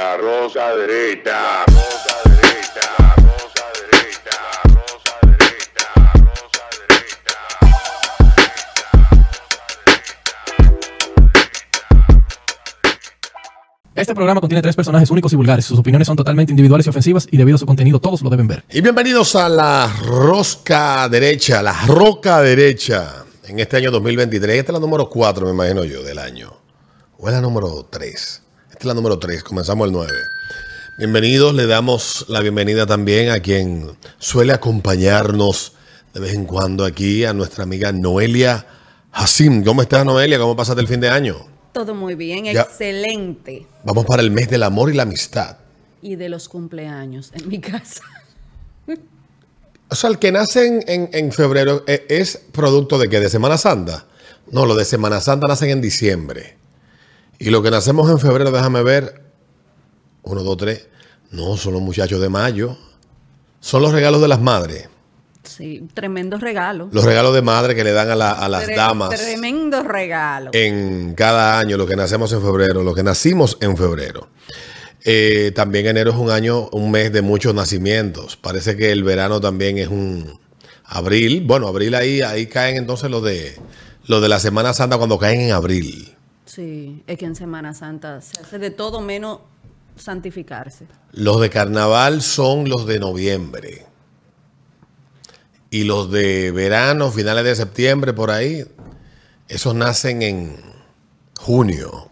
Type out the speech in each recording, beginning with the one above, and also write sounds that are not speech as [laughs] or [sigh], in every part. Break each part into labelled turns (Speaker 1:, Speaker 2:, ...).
Speaker 1: La rosa derecha. Rosa derecha. Rosa derecha. Rosa derecha. Rosa derecha.
Speaker 2: Este programa contiene tres personajes únicos y vulgares. Sus opiniones son totalmente individuales y ofensivas y debido a su contenido todos lo deben ver.
Speaker 3: Y bienvenidos a la rosca derecha, la roca derecha, en este año 2023. Esta es la número 4, me imagino yo, del año. O es la número 3. Esta es la número 3, comenzamos el 9. Bienvenidos, le damos la bienvenida también a quien suele acompañarnos de vez en cuando aquí, a nuestra amiga Noelia Hassim. ¿Cómo estás, Noelia? ¿Cómo pasaste el fin de año?
Speaker 4: Todo muy bien,
Speaker 3: Ya.
Speaker 4: excelente.
Speaker 3: Vamos para el mes del amor y la amistad.
Speaker 4: Y de los cumpleaños en mi casa.
Speaker 3: O sea, el que nace en, en- en febrero eh, es producto de que de Semana Santa. No, lo de Semana Santa nacen en diciembre. Y lo que nacemos en febrero, déjame ver. Uno, dos, tres. No, son los muchachos de mayo. Son los regalos de las madres.
Speaker 4: Sí, tremendo regalo.
Speaker 3: Los regalos de madre que le dan a, la- a las
Speaker 4: Tre-
Speaker 3: damas
Speaker 4: Tremendo regalo.
Speaker 3: en cada año, lo que nacemos en febrero, lo que nacimos en febrero. Eh, también enero es un año, un mes de muchos nacimientos. Parece que el verano también es un abril. Bueno, abril ahí, ahí caen entonces los de los de la Semana Santa cuando caen en abril.
Speaker 4: Sí, es que en Semana Santa se hace de todo menos santificarse.
Speaker 3: Los de carnaval son los de noviembre. Y los de verano, finales de septiembre, por ahí, esos nacen en junio.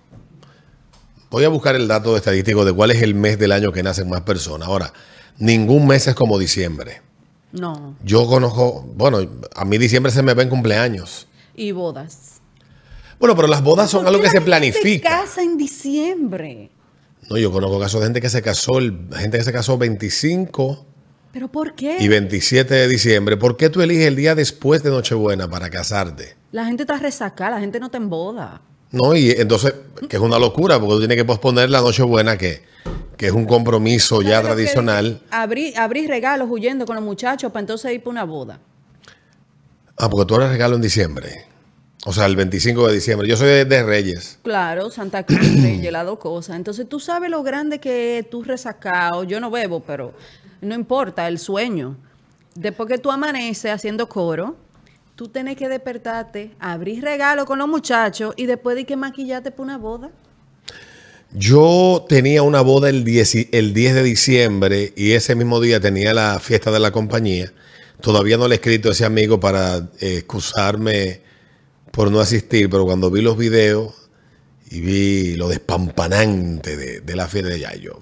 Speaker 3: Voy a buscar el dato estadístico de cuál es el mes del año que nacen más personas. Ahora, ningún mes es como diciembre.
Speaker 4: No.
Speaker 3: Yo conozco, bueno, a mí diciembre se me ven cumpleaños.
Speaker 4: Y bodas.
Speaker 3: Bueno, pero las bodas son
Speaker 4: ¿Por
Speaker 3: algo que se planifica.
Speaker 4: casa en diciembre.
Speaker 3: No, yo conozco casos de gente que se casó, gente que se casó 25
Speaker 4: ¿Pero por qué?
Speaker 3: y 27 de diciembre. ¿Por qué tú eliges el día después de Nochebuena para casarte?
Speaker 4: La gente está resacada, la gente no está en boda.
Speaker 3: No, y entonces, que es una locura, porque tú tienes que posponer la Nochebuena, que, que es un compromiso ya tradicional.
Speaker 4: Abrir, abrir regalos huyendo con los muchachos para entonces ir para una boda.
Speaker 3: Ah, porque tú eres regalo en diciembre. O sea, el 25 de diciembre. Yo soy de, de Reyes.
Speaker 4: Claro, Santa Cruz, Reyes, [clears throat] las dos cosas. Entonces tú sabes lo grande que es tú resacado. Yo no bebo, pero no importa, el sueño. Después que tú amaneces haciendo coro, tú tienes que despertarte, abrir regalo con los muchachos y después de que maquillarte para una boda.
Speaker 3: Yo tenía una boda el 10, y- el 10 de diciembre y ese mismo día tenía la fiesta de la compañía. Todavía no le he escrito a ese amigo para excusarme por no asistir, pero cuando vi los videos y vi lo despampanante de, de la fiesta de Yayo,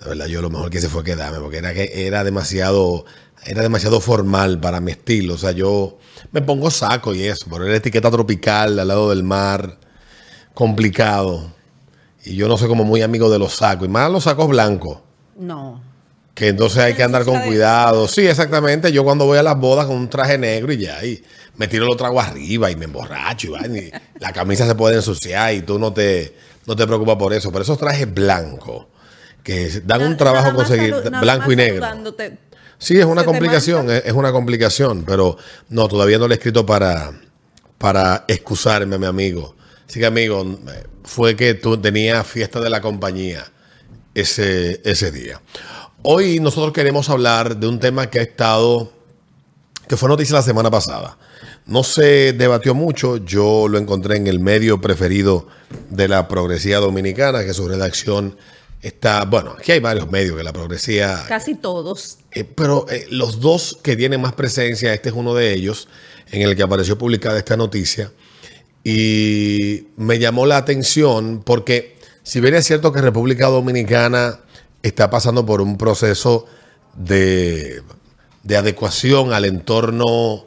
Speaker 3: la verdad yo lo mejor que hice fue quedarme, porque era que era demasiado, era demasiado formal para mi estilo. O sea, yo me pongo saco y eso, pero era etiqueta tropical al lado del mar, complicado. Y yo no soy como muy amigo de los sacos, y más los sacos blancos.
Speaker 4: No.
Speaker 3: Que entonces hay que andar con cuidado. Sí, exactamente. Yo cuando voy a las bodas con un traje negro y ya, y me tiro lo trago arriba y me emborracho y, vaina, y la camisa se puede ensuciar y tú no te, no te preocupas por eso. Pero esos trajes blancos, que dan un trabajo conseguir, blanco y negro. Sí, es una complicación, es, es una complicación, pero no, todavía no le he escrito para, para excusarme a mi amigo. Así que, amigo, fue que tú tenías fiesta de la compañía ese, ese día. Hoy nosotros queremos hablar de un tema que ha estado, que fue noticia la semana pasada. No se debatió mucho, yo lo encontré en el medio preferido de la progresía dominicana, que su redacción está, bueno, aquí hay varios medios que la progresía
Speaker 4: Casi todos.
Speaker 3: eh, pero eh, los dos que tienen más presencia, este es uno de ellos, en el que apareció publicada esta noticia. Y me llamó la atención porque, si bien es cierto que República Dominicana está pasando por un proceso de, de adecuación al entorno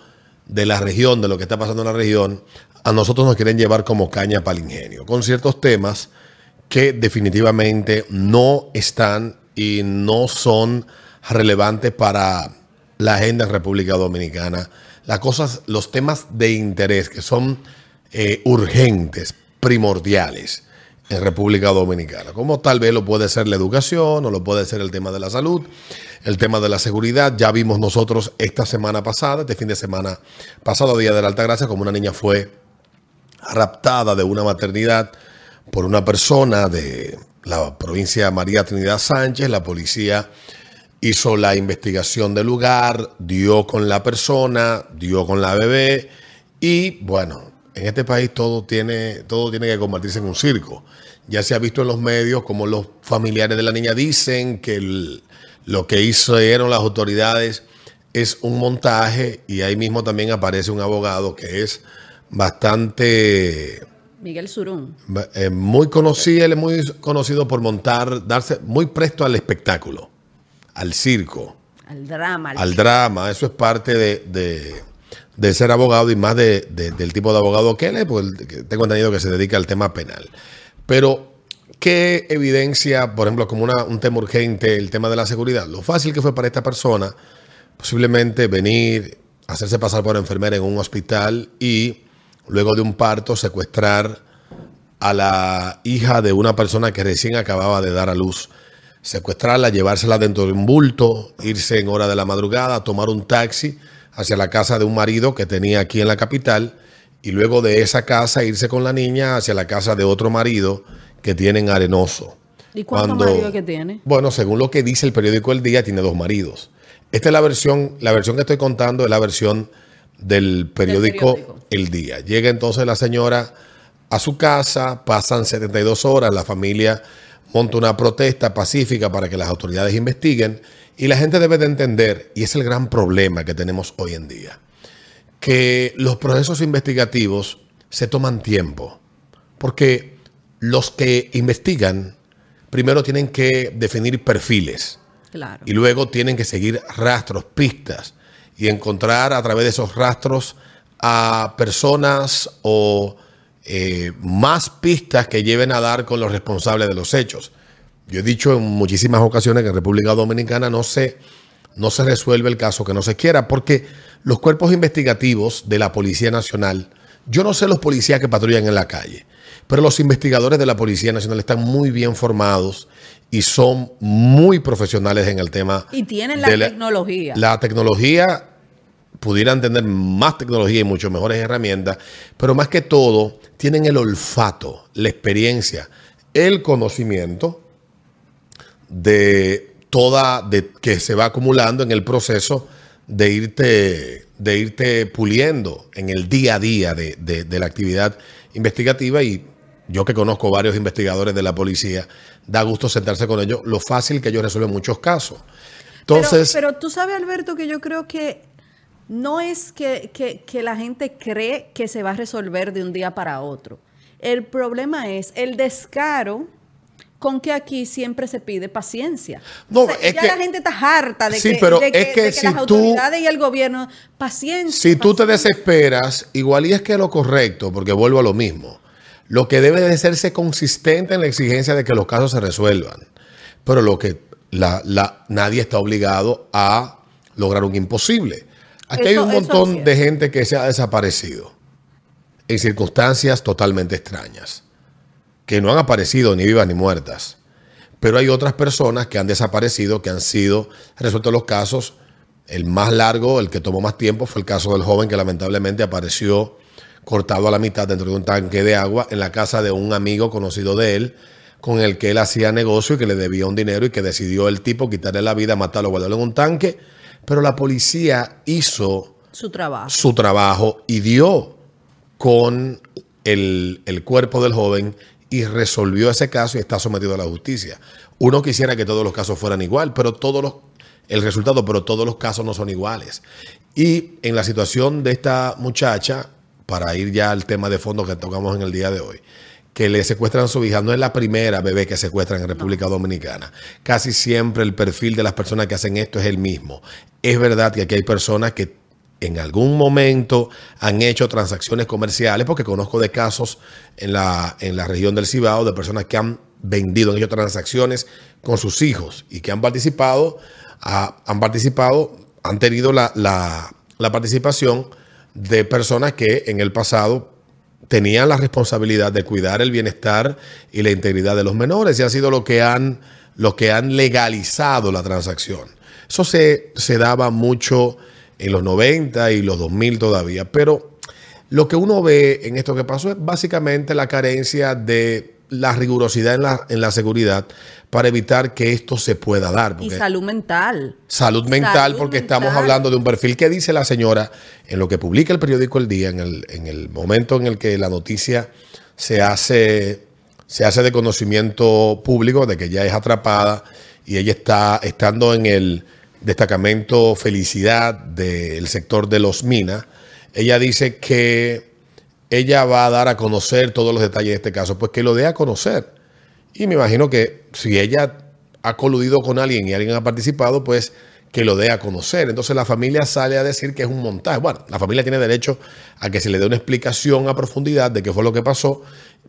Speaker 3: de la región, de lo que está pasando en la región, a nosotros nos quieren llevar como caña para el ingenio, con ciertos temas que definitivamente no están y no son relevantes para la agenda en República Dominicana. Las cosas, los temas de interés que son eh, urgentes, primordiales en República Dominicana, como tal vez lo puede ser la educación o lo puede ser el tema de la salud, el tema de la seguridad. Ya vimos nosotros esta semana pasada, este fin de semana pasado, Día de la Alta Gracia, como una niña fue raptada de una maternidad por una persona de la provincia María Trinidad Sánchez, la policía hizo la investigación del lugar, dio con la persona, dio con la bebé y bueno, en este país todo tiene, todo tiene que convertirse en un circo. Ya se ha visto en los medios como los familiares de la niña dicen que el- lo que hicieron las autoridades es un montaje y ahí mismo también aparece un abogado que es bastante
Speaker 4: Miguel Surún.
Speaker 3: eh, muy conocido, él es muy conocido por montar, darse muy presto al espectáculo, al circo,
Speaker 4: Al drama. al-
Speaker 3: al drama. Eso es parte de, de- de ser abogado y más de- de- del tipo de abogado que él es, porque tengo entendido que se dedica al tema penal. Pero, ¿qué evidencia, por ejemplo, como una- un tema urgente, el tema de la seguridad? Lo fácil que fue para esta persona posiblemente venir, hacerse pasar por enfermera en un hospital y luego de un parto secuestrar a la hija de una persona que recién acababa de dar a luz. Secuestrarla, llevársela dentro de un bulto, irse en hora de la madrugada, tomar un taxi hacia la casa de un marido que tenía aquí en la capital y luego de esa casa irse con la niña hacia la casa de otro marido que tiene en Arenoso.
Speaker 4: ¿Y cuántos maridos que tiene?
Speaker 3: Bueno, según lo que dice el periódico El Día, tiene dos maridos. Esta es la versión, la versión que estoy contando es la versión del periódico,
Speaker 4: periódico.
Speaker 3: El Día. Llega entonces la señora a su casa, pasan 72 horas, la familia monta una protesta pacífica para que las autoridades investiguen y la gente debe de entender, y es el gran problema que tenemos hoy en día, que los procesos investigativos se toman tiempo, porque los que investigan primero tienen que definir perfiles
Speaker 4: Claro.
Speaker 3: y luego tienen que seguir rastros, pistas y encontrar a través de esos rastros a personas o eh, más pistas que lleven a dar con los responsables de los hechos. Yo he dicho en muchísimas ocasiones que en República Dominicana no se, no se resuelve el caso que no se quiera, porque los cuerpos investigativos de la Policía Nacional, yo no sé los policías que patrullan en la calle, pero los investigadores de la Policía Nacional están muy bien formados y son muy profesionales en el tema.
Speaker 4: Y tienen la
Speaker 3: de
Speaker 4: tecnología.
Speaker 3: La tecnología, pudieran tener más tecnología y mucho mejores herramientas, pero más que todo, tienen el olfato, la experiencia, el conocimiento de toda, de, que se va acumulando en el proceso de irte, de irte puliendo en el día a día de, de- de la actividad investigativa y yo que conozco varios investigadores de la policía, da gusto sentarse con ellos, lo fácil que ellos resuelven muchos casos. Entonces,
Speaker 4: pero, pero tú sabes, Alberto, que yo creo que no es que, que- que la gente cree que se va a resolver de un día para otro. El problema es el descaro con que aquí siempre se pide paciencia.
Speaker 3: No,
Speaker 4: O sea,
Speaker 3: es
Speaker 4: ya
Speaker 3: que-
Speaker 4: la gente está harta de
Speaker 3: Sí,
Speaker 4: que,
Speaker 3: pero
Speaker 4: de
Speaker 3: es que
Speaker 4: de
Speaker 3: si
Speaker 4: las
Speaker 3: tú-
Speaker 4: autoridades y el gobierno, paciencia.
Speaker 3: Si tú te desesperas, igual y es que lo correcto, porque vuelvo a lo mismo. Lo que debe de serse consistente en la exigencia de que los casos se resuelvan. Pero lo que la, la- nadie está obligado a lograr un imposible. Aquí hay
Speaker 4: Eso-
Speaker 3: un
Speaker 4: eso
Speaker 3: montón de gente que se ha desaparecido en circunstancias totalmente extrañas, que no han aparecido ni vivas ni muertas. Pero hay otras personas que han desaparecido, que han sido resueltos los casos. El más largo, el que tomó más tiempo, fue el caso del joven que lamentablemente apareció cortado a la mitad dentro de un tanque de agua en la casa de un amigo conocido de él, con el que él hacía negocio y que le debía un dinero y que decidió el tipo quitarle la vida, matarlo, guardarlo en un tanque. Pero la policía hizo
Speaker 4: Su trabajo.
Speaker 3: su trabajo y dio con el, el cuerpo del joven y resolvió ese caso y está sometido a la justicia. Uno quisiera que todos los casos fueran igual, pero todos los, el resultado, pero todos los casos no son iguales. Y en la situación de esta muchacha, para ir ya al tema de fondo que tocamos en el día de hoy, que le secuestran a su hija, no es la primera bebé que secuestran en República Dominicana. Casi siempre el perfil de las personas que hacen esto es el mismo. Es verdad que aquí hay personas que en algún momento han hecho transacciones comerciales, porque conozco de casos en la, en la región del Cibao de personas que han vendido, han hecho transacciones con sus hijos y que han participado, han participado, han tenido la, la- la participación de personas que en el pasado tenían la responsabilidad de cuidar el bienestar y la integridad de los menores y han sido los que han, los que han legalizado la transacción. Eso se, se daba mucho en los 90 y los 2000 todavía, pero lo que uno ve en esto que pasó es básicamente la carencia de la rigurosidad en la, en la seguridad para evitar que esto se pueda dar.
Speaker 4: Y salud mental.
Speaker 3: Salud mental,
Speaker 4: Salud
Speaker 3: porque
Speaker 4: mental.
Speaker 3: estamos hablando de un perfil que dice la señora en lo que publica el periódico El Día, en el, en el momento en el que la noticia se hace, se hace de conocimiento público, de que ya es atrapada y ella está estando en el destacamento Felicidad del sector de los Minas. Ella dice que ella va a dar a conocer todos los detalles de este caso, pues que lo dé a conocer. Y me imagino que si ella ha coludido con alguien y alguien ha participado, pues que lo dé a conocer. Entonces la familia sale a decir que es un montaje. Bueno, la familia tiene derecho a que se le dé una explicación a profundidad de qué fue lo que pasó,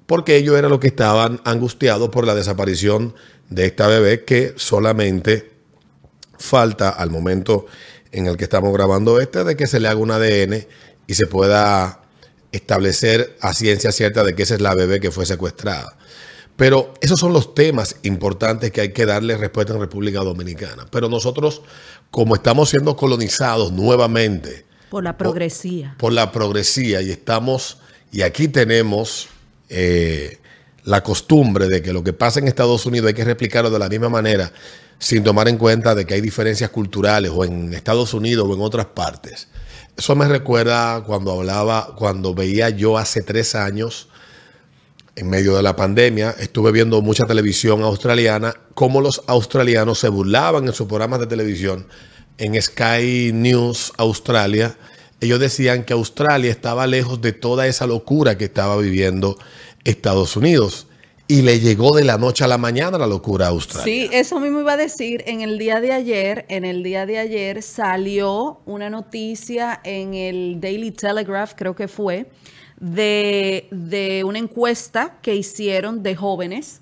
Speaker 3: porque ellos eran los que estaban angustiados por la desaparición de esta bebé que solamente falta al momento en el que estamos grabando este de que se le haga un ADN y se pueda establecer a ciencia cierta de que esa es la bebé que fue secuestrada. Pero esos son los temas importantes que hay que darle respuesta en República Dominicana. Pero nosotros, como estamos siendo colonizados nuevamente
Speaker 4: Por la progresía.
Speaker 3: por la progresía y estamos, y aquí tenemos eh, la costumbre de que lo que pasa en Estados Unidos hay que replicarlo de la misma manera, sin tomar en cuenta de que hay diferencias culturales o en Estados Unidos o en otras partes. Eso me recuerda cuando hablaba, cuando veía yo hace tres años, en medio de la pandemia, estuve viendo mucha televisión australiana, cómo los australianos se burlaban en sus programas de televisión en Sky News Australia. Ellos decían que Australia estaba lejos de toda esa locura que estaba viviendo Estados Unidos. Y le llegó de la noche a la mañana la locura a Australia.
Speaker 4: Sí, eso mismo iba a decir. En el día de ayer, en el día de ayer salió una noticia en el Daily Telegraph, creo que fue, de, de una encuesta que hicieron de jóvenes,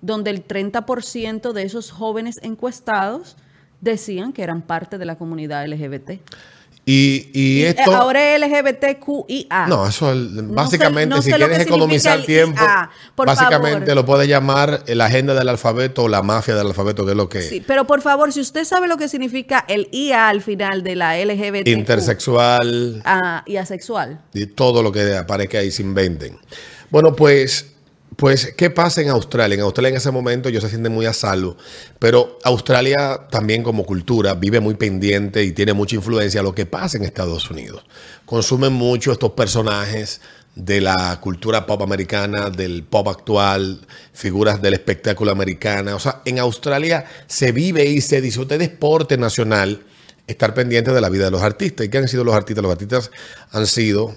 Speaker 4: donde el 30% de esos jóvenes encuestados decían que eran parte de la comunidad LGBT.
Speaker 3: Y, y
Speaker 4: Eh,
Speaker 3: esto...
Speaker 4: Ahora es LGBTQIA.
Speaker 3: No, eso es-
Speaker 4: No
Speaker 3: básicamente,
Speaker 4: sé- no
Speaker 3: si
Speaker 4: sé
Speaker 3: quieres economizar tiempo,
Speaker 4: IA, por
Speaker 3: básicamente
Speaker 4: favor.
Speaker 3: lo puedes llamar la agenda del alfabeto o la mafia del alfabeto, que es lo que
Speaker 4: Sí, pero por favor, si usted sabe lo que significa el IA al final de la LGBT
Speaker 3: intersexual,
Speaker 4: y asexual.
Speaker 3: y todo lo que aparezca ahí se inventen. Bueno, pues, pues, ¿qué pasa en Australia? En Australia en ese momento ellos se sienten muy a salvo, pero Australia también como cultura vive muy pendiente y tiene mucha influencia a lo que pasa en Estados Unidos. Consumen mucho estos personajes de la cultura pop americana, del pop actual, figuras del espectáculo americana. O sea, en Australia se vive y se disfruta de deporte nacional estar pendiente de la vida de los artistas. ¿Y qué han sido los artistas? Los artistas han sido,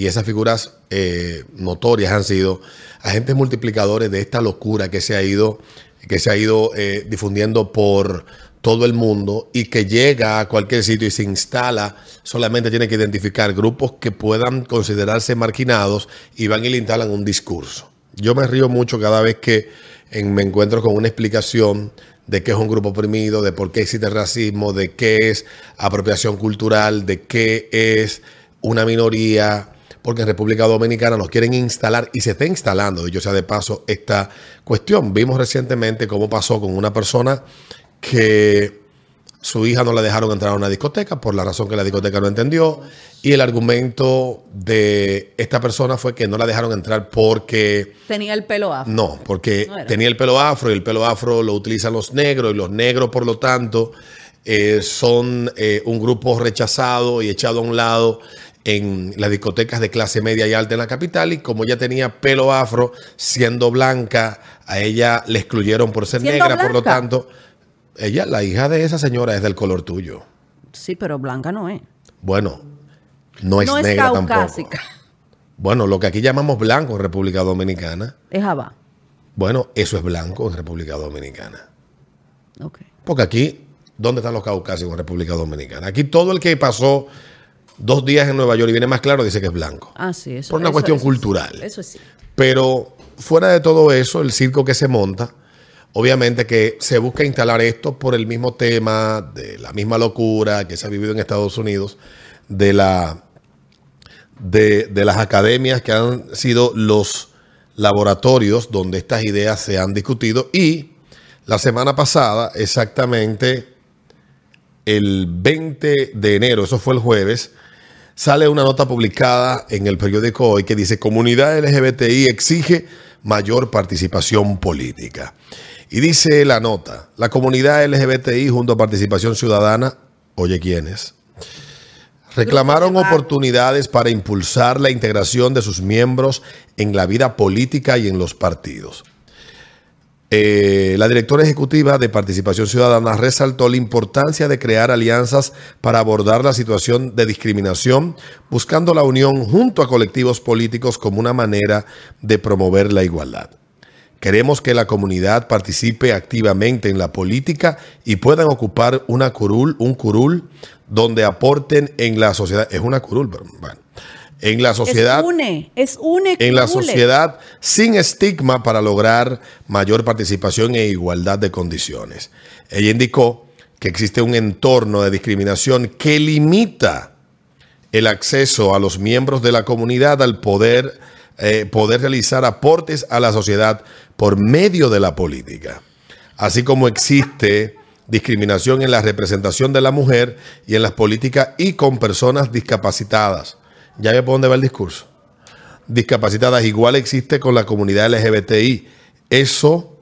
Speaker 3: y esas figuras eh, notorias han sido agentes multiplicadores de esta locura que se ha ido, que se ha ido eh, difundiendo por todo el mundo y que llega a cualquier sitio y se instala, solamente tiene que identificar grupos que puedan considerarse marginados y van y le instalan un discurso. Yo me río mucho cada vez que me encuentro con una explicación de qué es un grupo oprimido, de por qué existe racismo, de qué es apropiación cultural, de qué es una minoría, porque en República Dominicana nos quieren instalar y se está instalando, dicho sea de paso, esta cuestión. Vimos recientemente cómo pasó con una persona que su hija no la dejaron entrar a una discoteca por la razón que la discoteca no entendió y el argumento de esta persona fue que no la dejaron entrar porque
Speaker 4: Tenía el pelo afro.
Speaker 3: no, porque
Speaker 4: No
Speaker 3: tenía el pelo afro y el pelo afro lo utilizan los negros y los negros, por lo tanto, eh, son eh, un grupo rechazado y echado a un lado en las discotecas de clase media y alta en la capital y como ella tenía pelo afro, siendo blanca, a ella le excluyeron por ser
Speaker 4: ¿Siendo
Speaker 3: negra, por lo tanto, ella, la hija de esa señora es del color tuyo.
Speaker 4: Sí, pero blanca no es.
Speaker 3: Bueno, no es
Speaker 4: no es
Speaker 3: negra
Speaker 4: caucásica.
Speaker 3: tampoco. Bueno, lo que aquí llamamos blanco en República Dominicana,
Speaker 4: Es Java.
Speaker 3: bueno, eso es blanco en República Dominicana.
Speaker 4: Ok.
Speaker 3: Porque aquí, ¿dónde están los caucásicos en República Dominicana? Aquí todo el que pasó dos días en Nueva York y viene más claro dice que es blanco.
Speaker 4: Ah, sí, eso
Speaker 3: Por una
Speaker 4: eso-
Speaker 3: cuestión
Speaker 4: eso
Speaker 3: cultural.
Speaker 4: sí, Eso sí.
Speaker 3: Pero fuera de todo eso, el circo que se monta, obviamente que se busca instalar esto por el mismo tema, de la misma locura que se ha vivido en Estados Unidos, de la de, de las academias que han sido los laboratorios donde estas ideas se han discutido y la semana pasada, exactamente el 20 de enero, eso fue el jueves, sale una nota publicada en el periódico Hoy que dice, comunidad LGBTI exige mayor participación política. Y dice la nota, la comunidad LGBTI junto a participación ciudadana, oye quiénes, reclamaron oportunidades para impulsar la integración de sus miembros en la vida política y en los partidos. Eh, la directora ejecutiva de Participación Ciudadana resaltó la importancia de crear alianzas para abordar la situación de discriminación, buscando la unión junto a colectivos políticos como una manera de promover la igualdad. Queremos que la comunidad participe activamente en la política y puedan ocupar una curul, un curul donde aporten en la sociedad. Es una curul, bueno. En la sociedad
Speaker 4: Es une, es une.
Speaker 3: en la sociedad sin estigma para lograr mayor participación e igualdad de condiciones. Ella indicó que existe un entorno de discriminación que limita el acceso a los miembros de la comunidad al poder, eh, poder realizar aportes a la sociedad por medio de la política. Así como existe discriminación en la representación de la mujer y en las políticas y con personas discapacitadas. Ya ve por dónde va el discurso discapacitadas igual existe con la comunidad LGBTI. Eso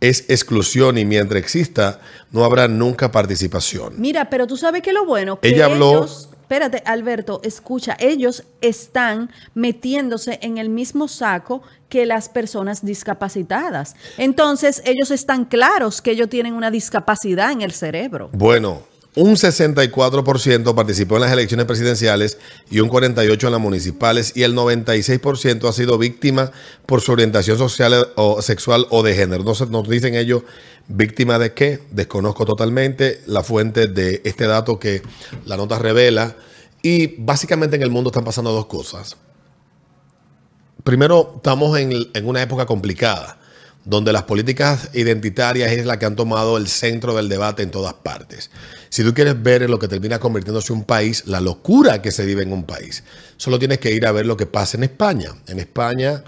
Speaker 3: es exclusión y mientras exista no habrá nunca participación.
Speaker 4: Mira, pero tú sabes que lo bueno. Que
Speaker 3: Ella habló-
Speaker 4: ellos- espérate, Alberto, escucha. Ellos están metiéndose en el mismo saco que las personas discapacitadas. Entonces, ellos están claros que ellos tienen una discapacidad en el cerebro.
Speaker 3: Bueno, un 64% participó en las elecciones presidenciales y un 48% en las municipales y el 96% ha sido víctima por su orientación social o sexual o de género. No se- nos dicen ellos víctima de qué, desconozco totalmente la fuente de este dato que la nota revela y básicamente en el mundo están pasando dos cosas. Primero, estamos en, en una época complicada, donde las políticas identitarias es la que han tomado el centro del debate en todas partes. Si tú quieres ver en lo que termina convirtiéndose un país, la locura que se vive en un país, solo tienes que ir a ver lo que pasa en España. En España,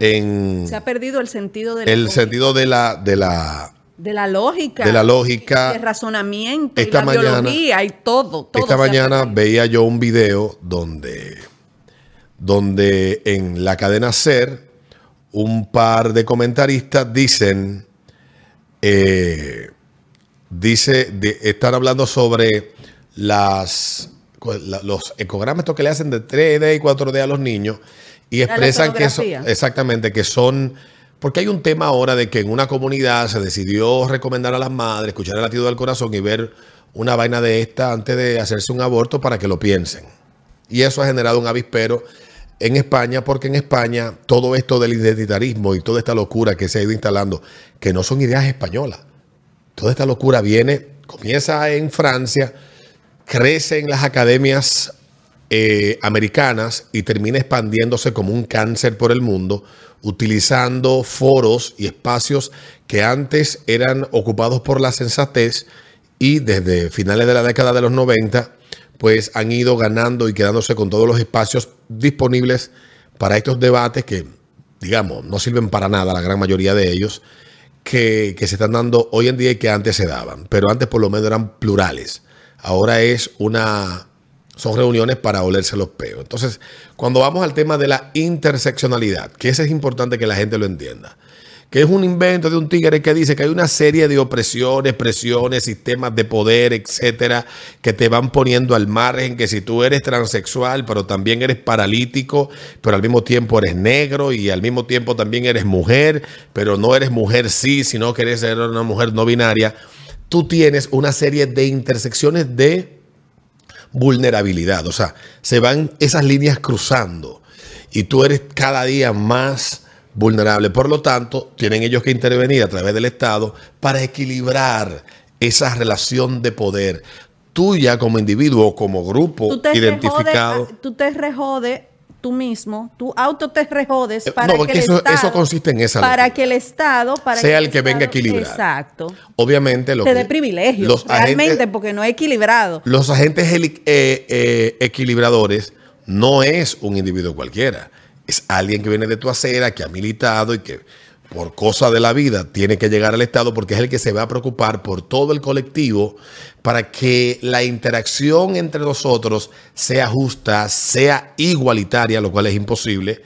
Speaker 3: en
Speaker 4: Se ha perdido el sentido de la,
Speaker 3: el
Speaker 4: lógica-
Speaker 3: sentido de la, de la,
Speaker 4: de la lógica.
Speaker 3: de la lógica.
Speaker 4: De razonamiento.
Speaker 3: Esta
Speaker 4: y la
Speaker 3: mañana-
Speaker 4: biología y todo. todo
Speaker 3: Esta mañana veía yo un video donde, donde en la cadena SER un par de comentaristas dicen, eh, dice, de, están hablando sobre las, la- los ecogramas que le hacen de 3D y 4D a los niños y expresan que son, exactamente, que son, porque hay un tema ahora de que en una comunidad se decidió recomendar a las madres escuchar el latido del corazón y ver una vaina de esta antes de hacerse un aborto para que lo piensen. Y eso ha generado un avispero en España, porque en España todo esto del identitarismo y toda esta locura que se ha ido instalando, que no son ideas españolas, toda esta locura viene, comienza en Francia, crece en las academias eh, americanas y termina expandiéndose como un cáncer por el mundo, utilizando foros y espacios que antes eran ocupados por la sensatez y desde finales de la década de los 90, pues han ido ganando y quedándose con todos los espacios disponibles para estos debates que, digamos, no sirven para nada, la gran mayoría de ellos, que, se están dando hoy en día y que antes se daban. Pero antes por lo menos eran plurales. Ahora es una. Son reuniones para olerse los peos. Entonces, cuando vamos al tema de la interseccionalidad, que ese es importante que la gente lo entienda, que es un invento de un tigre que dice que hay una serie de opresiones, presiones, sistemas de poder, etcétera, que te van poniendo al margen, que si tú eres transexual, pero también eres paralítico, pero al mismo tiempo eres negro y al mismo tiempo también eres mujer, pero no eres mujer sí, sino que eres una mujer no binaria, tú tienes una serie de intersecciones de vulnerabilidad. O sea, se van esas líneas cruzando y tú eres cada día más vulnerable. Por lo tanto, tienen ellos que intervenir a través del Estado para equilibrar esa relación de poder tuya como individuo o como grupo
Speaker 4: Tú te
Speaker 3: identificado.
Speaker 4: rejode- tú te rejode tú mismo, tú auto te rejodes para
Speaker 3: Eh, no,
Speaker 4: que el
Speaker 3: eso-
Speaker 4: Estado,
Speaker 3: eso consiste en esa
Speaker 4: para que el Estado para
Speaker 3: Sea
Speaker 4: que
Speaker 3: el que venga a equilibrar.
Speaker 4: Exacto.
Speaker 3: Obviamente, lo
Speaker 4: Te dé privilegios,
Speaker 3: los
Speaker 4: realmente,
Speaker 3: agentes-
Speaker 4: porque no es equilibrado.
Speaker 3: Los agentes eh, eh, equilibradores no es un individuo cualquiera. Es alguien que viene de tu acera, que ha militado y que por cosa de la vida tiene que llegar al Estado porque es el que se va a preocupar por todo el colectivo para que la interacción entre nosotros sea justa, sea igualitaria, lo cual es imposible,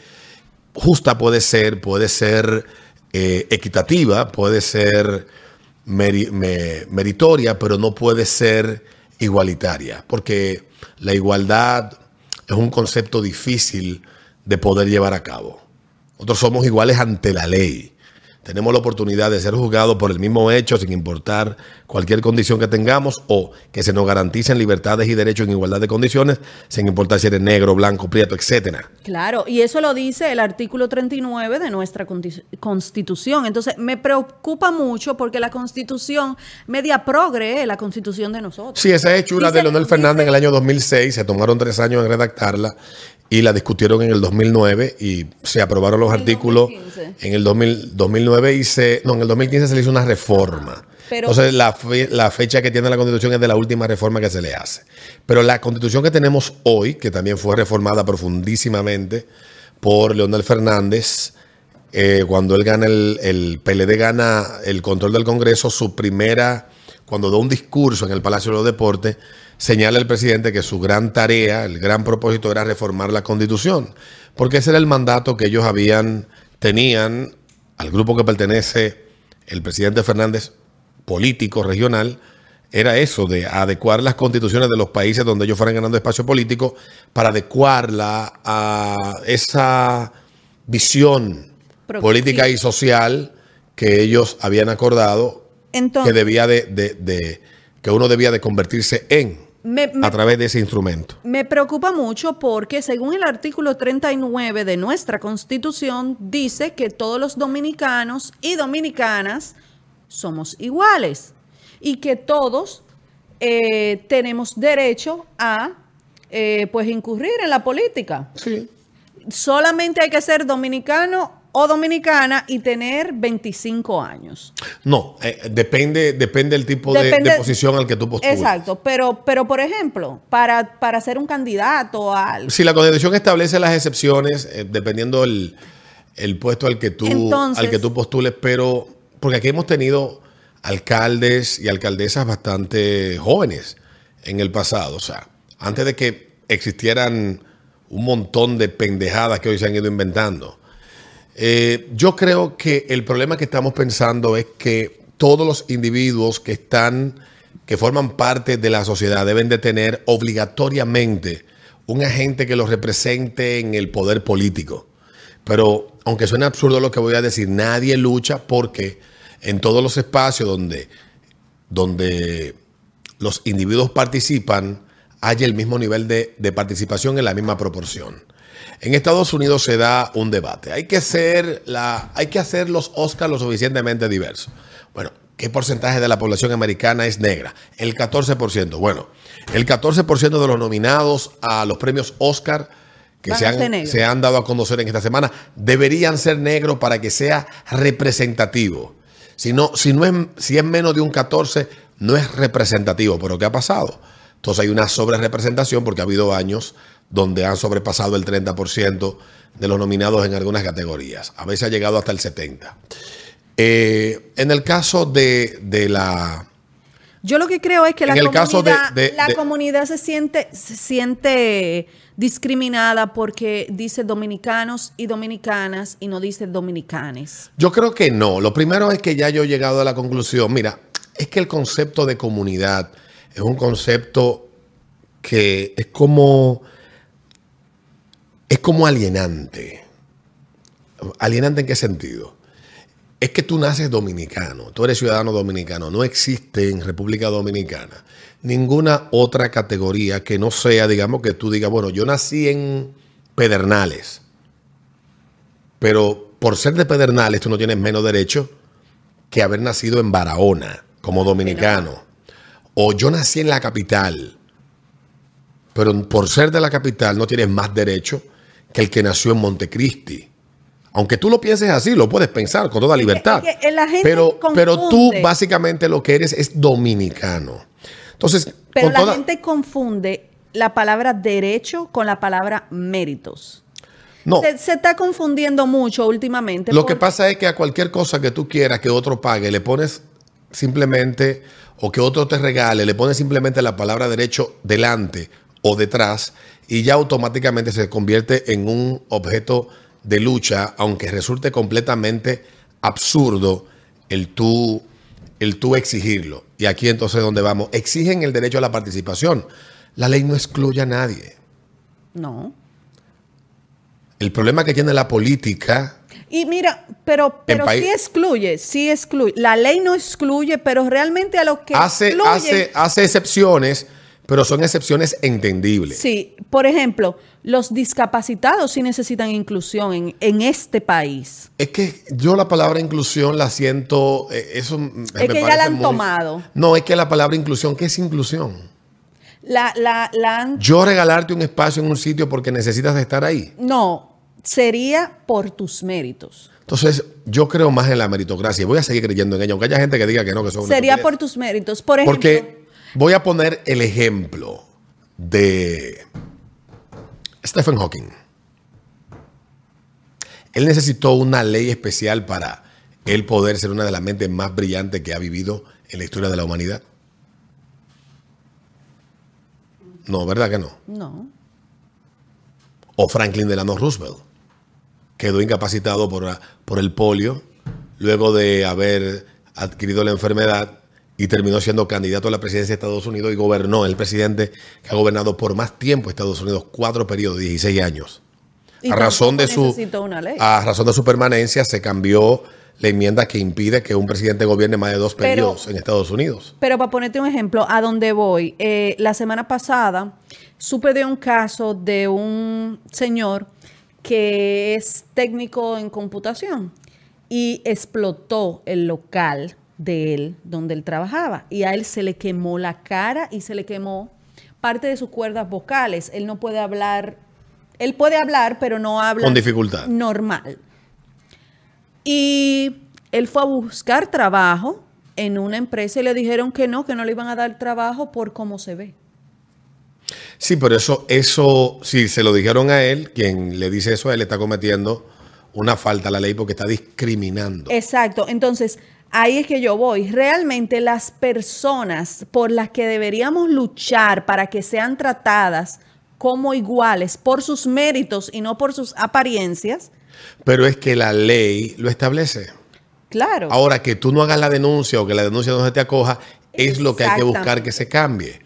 Speaker 3: justa puede ser, puede ser eh, equitativa, puede ser meri- me- meritoria, pero no puede ser igualitaria, porque la igualdad es un concepto difícil de poder llevar a cabo. Nosotros somos iguales ante la ley. Tenemos la oportunidad de ser juzgados por el mismo hecho sin importar cualquier condición que tengamos o que se nos garanticen libertades y derechos en igualdad de condiciones sin importar si eres negro, blanco, prieto, etcétera.
Speaker 4: Claro, y eso lo dice el artículo 39 de nuestra constitución. Entonces, me preocupa mucho porque la constitución media progre, la constitución de nosotros.
Speaker 3: Sí, esa hechura
Speaker 4: Dice-
Speaker 3: de Leonel Fernández en el año 2006, se tomaron tres años en redactarla y la discutieron en el 2009 y se aprobaron los
Speaker 4: En
Speaker 3: artículos
Speaker 4: 2015.
Speaker 3: en el 2000 2009 y se, no, en el 2015 se le hizo una reforma.
Speaker 4: Pero-
Speaker 3: Entonces la, fe- la fecha que tiene la constitución es de la última reforma que se le hace. Pero la constitución que tenemos hoy, que también fue reformada profundísimamente por Leonel Fernández, eh, cuando él gana el, el PLD gana el control del Congreso, su primera, cuando da un discurso en el Palacio de los Deportes, señala el presidente que su gran tarea, el gran propósito era reformar la constitución, porque ese era el mandato que ellos habían, tenían al grupo que pertenece el presidente Fernández, político regional, era eso, de adecuar las constituciones de los países donde ellos fueran ganando espacio político para adecuarla a esa visión política y social que ellos habían acordado
Speaker 4: Entonces,
Speaker 3: que debía de, de- de- que uno debía de convertirse en
Speaker 4: me, me-
Speaker 3: a través de ese instrumento.
Speaker 4: me preocupa mucho porque según el artículo 39 de nuestra constitución dice que todos los dominicanos y dominicanas somos iguales y que todos eh, tenemos derecho a eh, pues incurrir en la política.
Speaker 3: Sí.
Speaker 4: Solamente hay que ser dominicano o dominicana y tener 25 años.
Speaker 3: No, eh, depende, depende del tipo de- posición al que tú postulas.
Speaker 4: Exacto, pero, pero por ejemplo, para, para ser un candidato al...
Speaker 3: Si la constitución establece las excepciones, eh, dependiendo el, el puesto al que tú
Speaker 4: Entonces-
Speaker 3: al que tú postules, pero porque aquí hemos tenido alcaldes y alcaldesas bastante jóvenes en el pasado, o sea, antes de que existieran un montón de pendejadas que hoy se han ido inventando. Eh, yo creo que el problema que estamos pensando es que todos los individuos que están, que forman parte de la sociedad, deben de tener obligatoriamente un agente que los represente en el poder político. Pero aunque suene absurdo lo que voy a decir, nadie lucha porque en todos los espacios donde, donde los individuos participan, haya el mismo nivel de, de participación en la misma proporción. En Estados Unidos se da un debate. Hay que hacer, la, hay que hacer los Oscars lo suficientemente diversos. Bueno, ¿qué porcentaje de la población americana es negra? El 14%. Bueno, el 14% de los nominados a los premios Oscar que se han,
Speaker 4: negros.
Speaker 3: se han dado a conocer en esta semana deberían ser negros para que sea representativo. Si no, si no es, si es menos de un 14, no es representativo. Pero ¿qué ha pasado? Entonces hay una sobrerepresentación porque ha habido años donde han sobrepasado el 30% de los nominados en algunas categorías. A veces ha llegado hasta el 70%. Eh, en el caso de, de la...
Speaker 4: Yo lo que creo es que la,
Speaker 3: En el caso de-
Speaker 4: comunidad,
Speaker 3: de-
Speaker 4: la comunidad se siente, se siente discriminada porque dice dominicanos y dominicanas y no dice dominicanes.
Speaker 3: Yo creo que no. Lo primero es que ya yo he llegado a la conclusión. Mira, es que el concepto de comunidad es un concepto que es como es como alienante. ¿Alienante en qué sentido? Es que tú naces dominicano, tú eres ciudadano dominicano. No existe en República Dominicana ninguna otra categoría que no sea, digamos, que tú digas, bueno, yo nací en Pedernales, pero por ser de Pedernales tú no tienes menos derecho que haber nacido en Barahona como dominicano. O yo nací en la capital, pero por ser de la capital no tienes más derecho que el que nació en Montecristi. Aunque tú lo pienses así, lo puedes pensar con toda libertad.
Speaker 4: es que
Speaker 3: pero, pero tú básicamente lo que eres es dominicano. Entonces,
Speaker 4: Pero
Speaker 3: con
Speaker 4: la
Speaker 3: toda-
Speaker 4: gente confunde la palabra derecho con la palabra méritos.
Speaker 3: no,
Speaker 4: Se, se está confundiendo mucho últimamente.
Speaker 3: Lo que pasa es que a cualquier cosa que tú quieras que otro pague, le pones simplemente, o que otro te regale, le pones simplemente la palabra derecho delante o detrás, y ya automáticamente se convierte en un objeto de lucha, aunque resulte completamente absurdo el tú, el tú exigirlo. Y aquí entonces donde vamos, exigen el derecho a la participación. La ley no excluye a nadie.
Speaker 4: No.
Speaker 3: El problema que tiene la política
Speaker 4: Y mira, pero, pero sí excluye, sí excluye. La ley no excluye, pero realmente a lo que
Speaker 3: hace,
Speaker 4: excluye.
Speaker 3: hace, hace excepciones, pero son excepciones entendibles.
Speaker 4: Sí, por ejemplo, los discapacitados sí necesitan inclusión en, en este país.
Speaker 3: Es que yo la palabra inclusión la siento, eh, eso me
Speaker 4: Es que ya la han
Speaker 3: muy-
Speaker 4: tomado.
Speaker 3: No, es que la palabra inclusión, ¿qué es inclusión?
Speaker 4: La, la, la han-
Speaker 3: Yo regalarte un espacio en un sitio porque necesitas estar ahí.
Speaker 4: No, sería por tus méritos.
Speaker 3: Entonces, yo creo más en la meritocracia y voy a seguir creyendo en ella, aunque haya gente que diga que no, que son
Speaker 4: Sería por tus méritos. Por ejemplo,
Speaker 3: Porque voy a poner el ejemplo de Stephen Hawking. Él necesitó una ley especial para él poder ser una de las mentes más brillantes que ha vivido en la historia de la humanidad. No, ¿verdad que no?
Speaker 4: no.
Speaker 3: O Franklin Delano Roosevelt quedó incapacitado por, por el polio luego de haber adquirido la enfermedad y terminó siendo candidato a la presidencia de Estados Unidos y gobernó, el presidente que ha gobernado por más tiempo Estados Unidos, cuatro periodos, 16 años. A razón de su a razón de su permanencia se cambió la enmienda que impide que un presidente gobierne más de dos
Speaker 4: Pero-
Speaker 3: periodos en Estados Unidos.
Speaker 4: Pero para ponerte un ejemplo, a dónde voy, eh, la semana pasada supe de un caso de un señor que es técnico en computación y explotó el local de él donde él trabajaba y a él se le quemó la cara y se le quemó parte de sus cuerdas vocales. Él no puede hablar, él puede hablar, pero no habla
Speaker 3: Con dificultad.
Speaker 4: normal. Y él fue a buscar trabajo en una empresa y le dijeron que no, que no le iban a dar trabajo por cómo se ve.
Speaker 3: Sí, pero eso, eso, si se lo dijeron a él, quien le dice eso a él está cometiendo una falta a la ley porque está discriminando.
Speaker 4: Exacto. Entonces, ahí es que yo voy. Realmente las personas por las que deberíamos luchar para que sean tratadas como iguales por sus méritos y no por sus apariencias,
Speaker 3: Pero es que la ley lo establece.
Speaker 4: claro.
Speaker 3: Ahora que tú no hagas la denuncia o que la denuncia no se te acoja, es lo que hay que buscar que se cambie.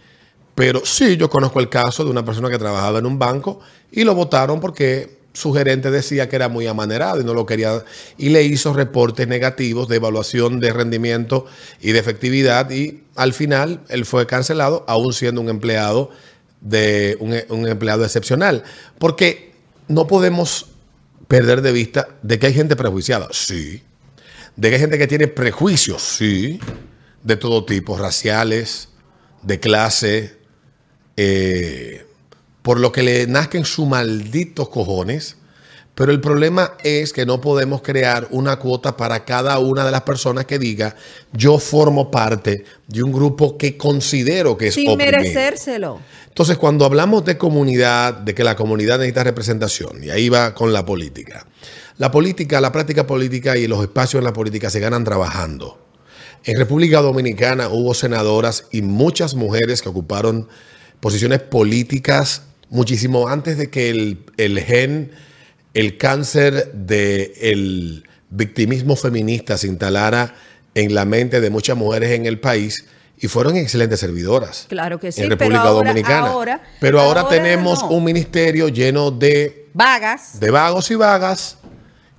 Speaker 3: Pero sí, yo conozco el caso de una persona que trabajaba en un banco y lo votaron porque su gerente decía que era muy amanerado y no lo quería y le hizo reportes negativos de evaluación de rendimiento y de efectividad y al final él fue cancelado aún siendo un empleado de un, empleado excepcional. Porque no podemos perder de vista de que hay gente prejuiciada, sí, de que hay gente que tiene prejuicios, sí, de todo tipo, raciales, de clase, eh, por lo que le nazcan sus malditos cojones. Pero el problema es que no podemos crear una cuota para cada una de las personas que diga, yo formo parte de un grupo que considero que es
Speaker 4: sin
Speaker 3: oprimido".
Speaker 4: merecérselo.
Speaker 3: Entonces, cuando hablamos de comunidad, de que la comunidad necesita representación, y ahí va con la política. La política, la práctica política y los espacios en la política se ganan trabajando. En República Dominicana hubo senadoras y muchas mujeres que ocuparon posiciones políticas muchísimo antes de que el, el gen, el cáncer del victimismo feminista se instalara en la mente de muchas mujeres en el país y fueron excelentes servidoras
Speaker 4: Claro que sí,
Speaker 3: en
Speaker 4: pero
Speaker 3: República
Speaker 4: ahora-
Speaker 3: Dominicana.
Speaker 4: ahora-
Speaker 3: pero ahora,
Speaker 4: ahora
Speaker 3: tenemos
Speaker 4: no.
Speaker 3: un ministerio lleno de,
Speaker 4: Vagas.
Speaker 3: de vagos y vagas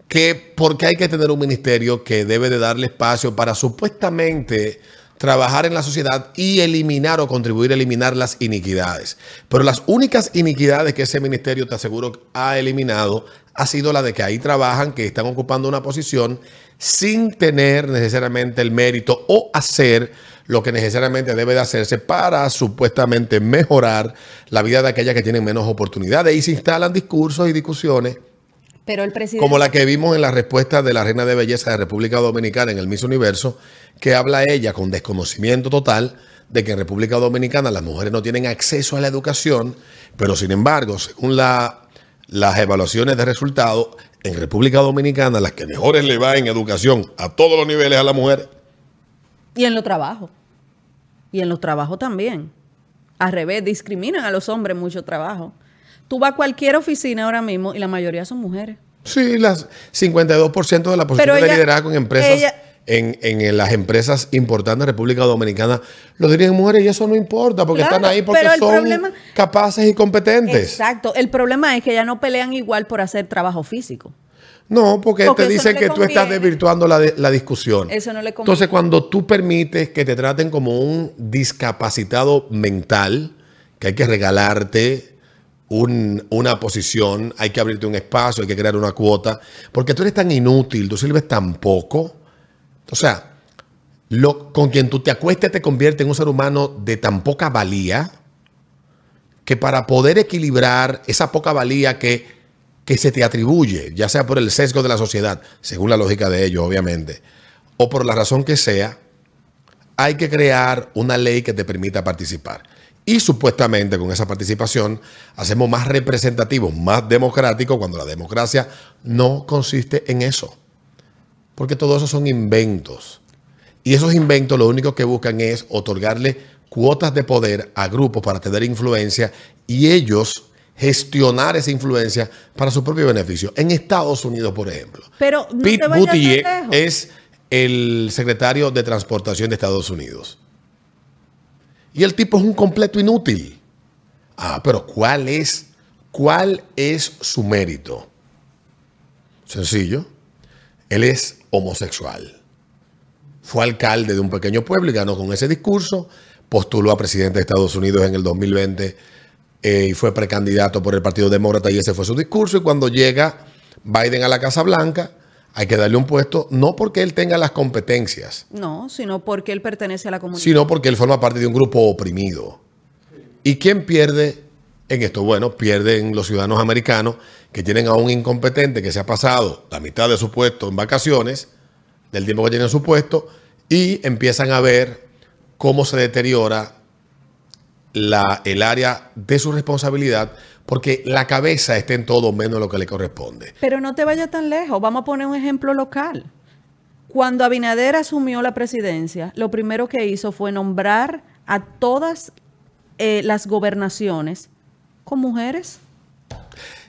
Speaker 3: que porque hay que tener un ministerio que debe de darle espacio para supuestamente trabajar en la sociedad y eliminar o contribuir a eliminar las iniquidades. Pero las únicas iniquidades que ese ministerio, te aseguro, ha eliminado ha sido la de que ahí trabajan, que están ocupando una posición sin tener necesariamente el mérito o hacer lo que necesariamente debe de hacerse para supuestamente mejorar la vida de aquellas que tienen menos oportunidades. Y se instalan discursos y discusiones
Speaker 4: Pero el presidente.
Speaker 3: como la que vimos en la respuesta de la reina de belleza de República Dominicana en el Miss Universo, que habla ella con desconocimiento total de que en República Dominicana las mujeres no tienen acceso a la educación, pero sin embargo, según la- las evaluaciones de resultados, en República Dominicana las que mejores le va en educación a todos los niveles a la mujer,
Speaker 4: Y en los trabajos. Y en los trabajos también. Al revés, discriminan a los hombres mucho trabajo. Tú vas a cualquier oficina ahora mismo y la mayoría son mujeres.
Speaker 3: Sí, las 52% de la posición
Speaker 4: Pero
Speaker 3: de
Speaker 4: ella-
Speaker 3: liderazgo en empresas,
Speaker 4: ella-
Speaker 3: en, en las empresas importantes de República Dominicana, lo dirían mujeres y eso no importa porque
Speaker 4: Claro,
Speaker 3: están ahí porque son
Speaker 4: problema-
Speaker 3: capaces y competentes.
Speaker 4: Exacto. El problema es que ya no pelean igual por hacer trabajo físico.
Speaker 3: No, porque,
Speaker 4: Porque
Speaker 3: te dicen
Speaker 4: no
Speaker 3: que tú estás desvirtuando la, de- la discusión.
Speaker 4: Eso no le conviene.
Speaker 3: Entonces, cuando tú permites que te traten como un discapacitado mental, que hay que regalarte un- una posición, hay que abrirte un espacio, hay que crear una cuota, porque tú eres tan inútil, tú sirves tan poco. O sea, lo, con quien tú te acuestes te convierte en un ser humano de tan poca valía que para poder equilibrar esa poca valía que, que se te atribuye, ya sea por el sesgo de la sociedad, según la lógica de ellos, obviamente, o por la razón que sea, hay que crear una ley que te permita participar. Y supuestamente con esa participación hacemos más representativos, más democráticos, cuando la democracia no consiste en eso. Porque todo eso son inventos. Y esos inventos lo único que buscan es otorgarle cuotas de poder a grupos para tener influencia y ellos gestionar esa influencia para su propio beneficio. En Estados Unidos, por ejemplo,
Speaker 4: Pero no
Speaker 3: Pete Buttigieg es el secretario de Transportación de Estados Unidos. Y el tipo es un completo inútil. Ah, pero ¿cuál es, cuál es su mérito? Sencillo. Él es homosexual. Fue alcalde de un pequeño pueblo y ganó con ese discurso. Postuló a presidente de Estados Unidos en el 2020 eh, y fue precandidato por el Partido Demócrata y ese fue su discurso. Y cuando llega Biden a la Casa Blanca, hay que darle un puesto, no porque él tenga las competencias,
Speaker 4: No, sino porque él pertenece a la comunidad.
Speaker 3: sino porque él forma parte de un grupo oprimido. ¿Y quién pierde en esto? Bueno, pierden los ciudadanos americanos que tienen a un incompetente que se ha pasado la mitad de su puesto en vacaciones, del tiempo que tiene en su puesto, y empiezan a ver cómo se deteriora la, el área de su responsabilidad, porque la cabeza está en todo menos lo que le corresponde.
Speaker 4: Pero no te vayas tan lejos. Vamos a poner un ejemplo local. Cuando Abinader asumió la presidencia, lo primero que hizo fue nombrar a todas eh, las gobernaciones con mujeres.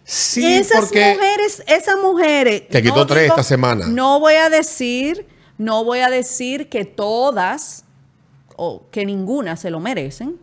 Speaker 3: Sí,
Speaker 4: esas
Speaker 3: porque
Speaker 4: mujeres, esas mujeres.
Speaker 3: Que quitó tres esta semana.
Speaker 4: No voy a decir, no voy a decir que todas o que ninguna se lo merecen.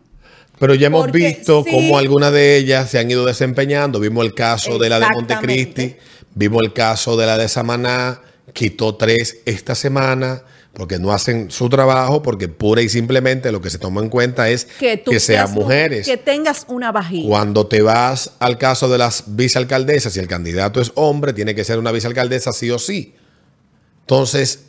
Speaker 3: Pero ya hemos
Speaker 4: Porque
Speaker 3: visto
Speaker 4: sí.
Speaker 3: cómo algunas de ellas se han ido desempeñando. Vimos el caso de la de Montecristi, vimos el caso de la de Samaná, quitó tres esta semana porque no hacen su trabajo, porque pura y simplemente lo que se toma en cuenta es
Speaker 4: Que
Speaker 3: que, sean mujeres.
Speaker 4: Que tengas una vajilla.
Speaker 3: Cuando te vas al caso de las vicealcaldesas, si el candidato es hombre, tiene que ser una vicealcaldesa sí o sí. Entonces,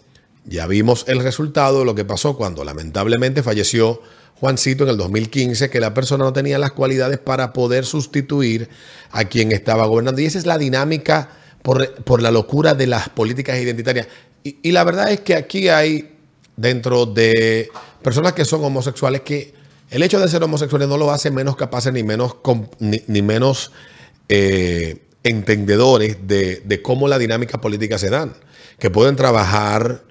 Speaker 3: ya vimos el resultado de lo que pasó cuando lamentablemente falleció Juancito en el 2015, que la persona no tenía las cualidades para poder sustituir a quien estaba gobernando. Y esa es la dinámica por, por la locura de las políticas identitarias. Y, la verdad es que aquí hay dentro de personas que son homosexuales que el hecho de ser homosexuales no lo hace menos capaces ni menos, ni, menos eh, entendedores de, de cómo la dinámica política se dan, que pueden trabajar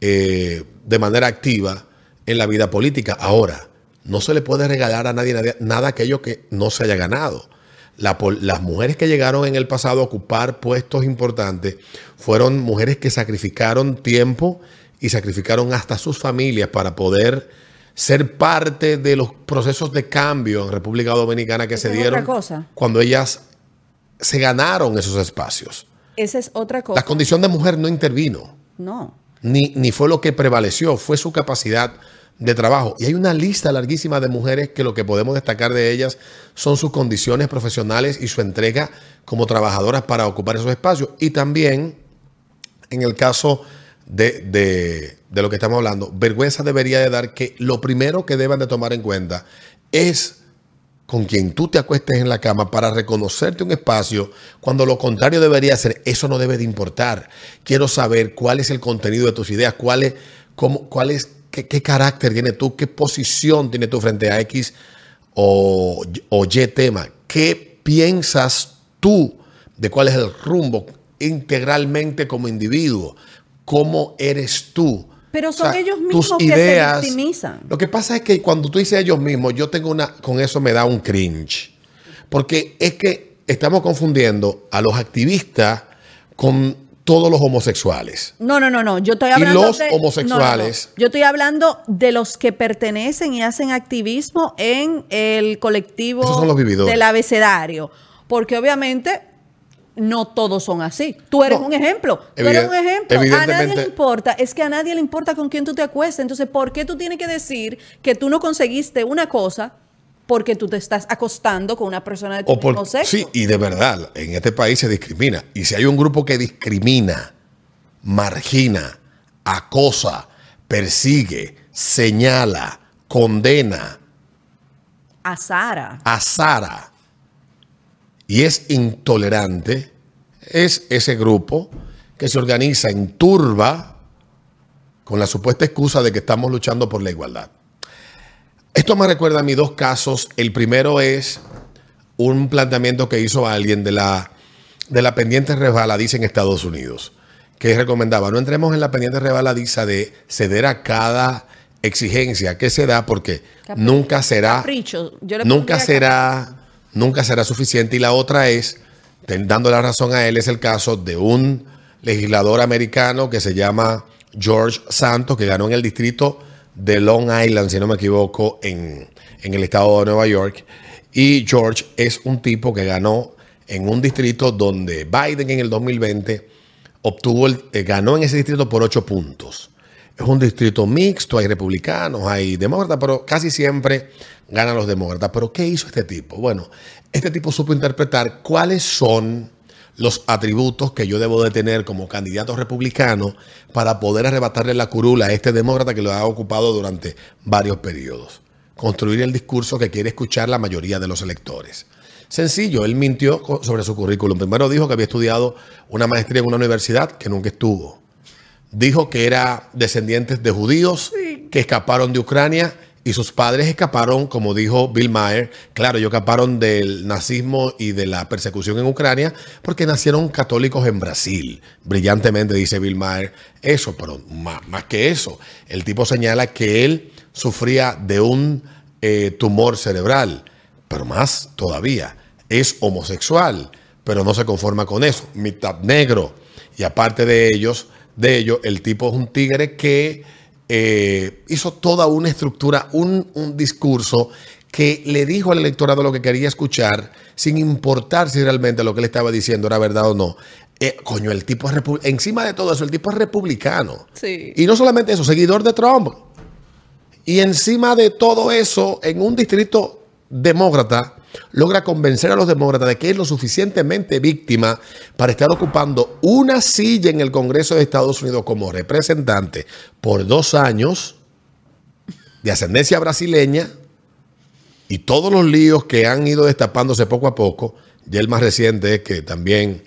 Speaker 3: eh, de manera activa en la vida política. Ahora, no se le puede regalar a nadie nada, nada aquello que no se haya ganado. La las mujeres que llegaron en el pasado a ocupar puestos importantes fueron mujeres que sacrificaron tiempo y sacrificaron hasta sus familias para poder ser parte de los procesos de cambio en República Dominicana que
Speaker 4: Esa
Speaker 3: se dieron
Speaker 4: otra cosa.
Speaker 3: cuando ellas se ganaron esos espacios.
Speaker 4: Esa es otra cosa.
Speaker 3: La condición de mujer no intervino
Speaker 4: No.
Speaker 3: ni, ni fue lo que prevaleció, fue su capacidad de trabajo. Y hay una lista larguísima de mujeres que lo que podemos destacar de ellas son sus condiciones profesionales y su entrega como trabajadoras para ocupar esos espacios. Y también, en el caso de, de- lo que estamos hablando, vergüenza debería de dar que lo primero que deban de tomar en cuenta es con quien tú te acuestes en la cama para reconocerte un espacio, cuando lo contrario debería ser, eso no debe de importar. Quiero saber cuál es el contenido de tus ideas, cuál es, cómo, cuál es, qué, qué carácter tiene tú, qué posición tiene tú frente a X o, o Y tema. ¿Qué piensas tú de cuál es el rumbo integralmente como individuo? ¿Cómo eres tú?
Speaker 4: Pero son ellos mismos que se victimizan.
Speaker 3: Lo que pasa es que cuando tú dices ellos mismos, yo tengo una, con eso me da un cringe. Porque es que estamos confundiendo a los activistas con todos los homosexuales.
Speaker 4: No, no, no, no. Yo estoy hablando
Speaker 3: los
Speaker 4: de
Speaker 3: homosexuales.
Speaker 4: no, no, no. Yo estoy hablando de los que pertenecen y hacen activismo en el colectivo
Speaker 3: Esos son los vividores.
Speaker 4: del abecedario. Porque obviamente no todos son así. Tú eres
Speaker 3: No.
Speaker 4: un ejemplo. Tú eres un ejemplo. A nadie le importa. Es que a nadie le importa con quién tú te acuestes. Entonces, ¿por qué tú tienes que decir que tú no conseguiste una cosa porque tú te estás acostando con una persona de tu
Speaker 3: O por-
Speaker 4: mismo sexo?
Speaker 3: sí, y de verdad, en este país se discrimina. Y si hay un grupo que discrimina, margina, acosa, persigue, señala, condena,
Speaker 4: A Sara.
Speaker 3: azara y es intolerante, es ese grupo que se organiza en turba con la supuesta excusa de que estamos luchando por la igualdad. Esto me recuerda a mí dos casos. El primero es un planteamiento que hizo alguien de la, de la pendiente resbaladiza en Estados Unidos, que recomendaba, no entremos en la pendiente resbaladiza de ceder a cada exigencia que se da porque nunca será
Speaker 4: capricho. Yo le
Speaker 3: nunca será nunca será suficiente y la otra es dando la razón a él es el caso de un legislador americano que se llama George Santos que ganó en el distrito de Long Island si no me equivoco en, en el estado de Nueva York y George es un tipo que ganó en un distrito donde Biden en el 2020 obtuvo el, eh, ganó en ese distrito por ocho puntos. Es un distrito mixto, hay republicanos, hay demócratas, pero casi siempre ganan los demócratas. Pero ¿qué hizo este tipo? Bueno, este tipo supo interpretar cuáles son los atributos que yo debo de tener como candidato republicano para poder arrebatarle la curula a este demócrata que lo ha ocupado durante varios periodos. Construir el discurso que quiere escuchar la mayoría de los electores. Sencillo, él mintió sobre su currículum. Primero dijo que había estudiado una maestría en una universidad que nunca estuvo dijo que era descendientes de judíos que escaparon de Ucrania y sus padres escaparon, como dijo Bill Maher, claro, ellos escaparon del nazismo y de la persecución en Ucrania porque nacieron católicos en Brasil. Brillantemente dice Bill Maher eso, pero más, que eso, el tipo señala que él sufría de un eh, tumor cerebral, pero más todavía, es homosexual, pero no se conforma con eso, mitad negro. Y aparte de ellos, de ello, el tipo es un tigre que eh, hizo toda una estructura, un, un discurso que le dijo al electorado lo que quería escuchar, sin importar si realmente lo que le estaba diciendo era verdad o no. Eh, coño, el tipo es encima de todo eso, el tipo es republicano.
Speaker 4: Sí.
Speaker 3: Y no solamente eso, seguidor de Trump. Y encima de todo eso, en un distrito demócrata, logra convencer a los demócratas de que es lo suficientemente víctima para estar ocupando una silla en el Congreso de Estados Unidos como representante por dos años de ascendencia brasileña y todos los líos que han ido destapándose poco a poco. Ya el más reciente es que también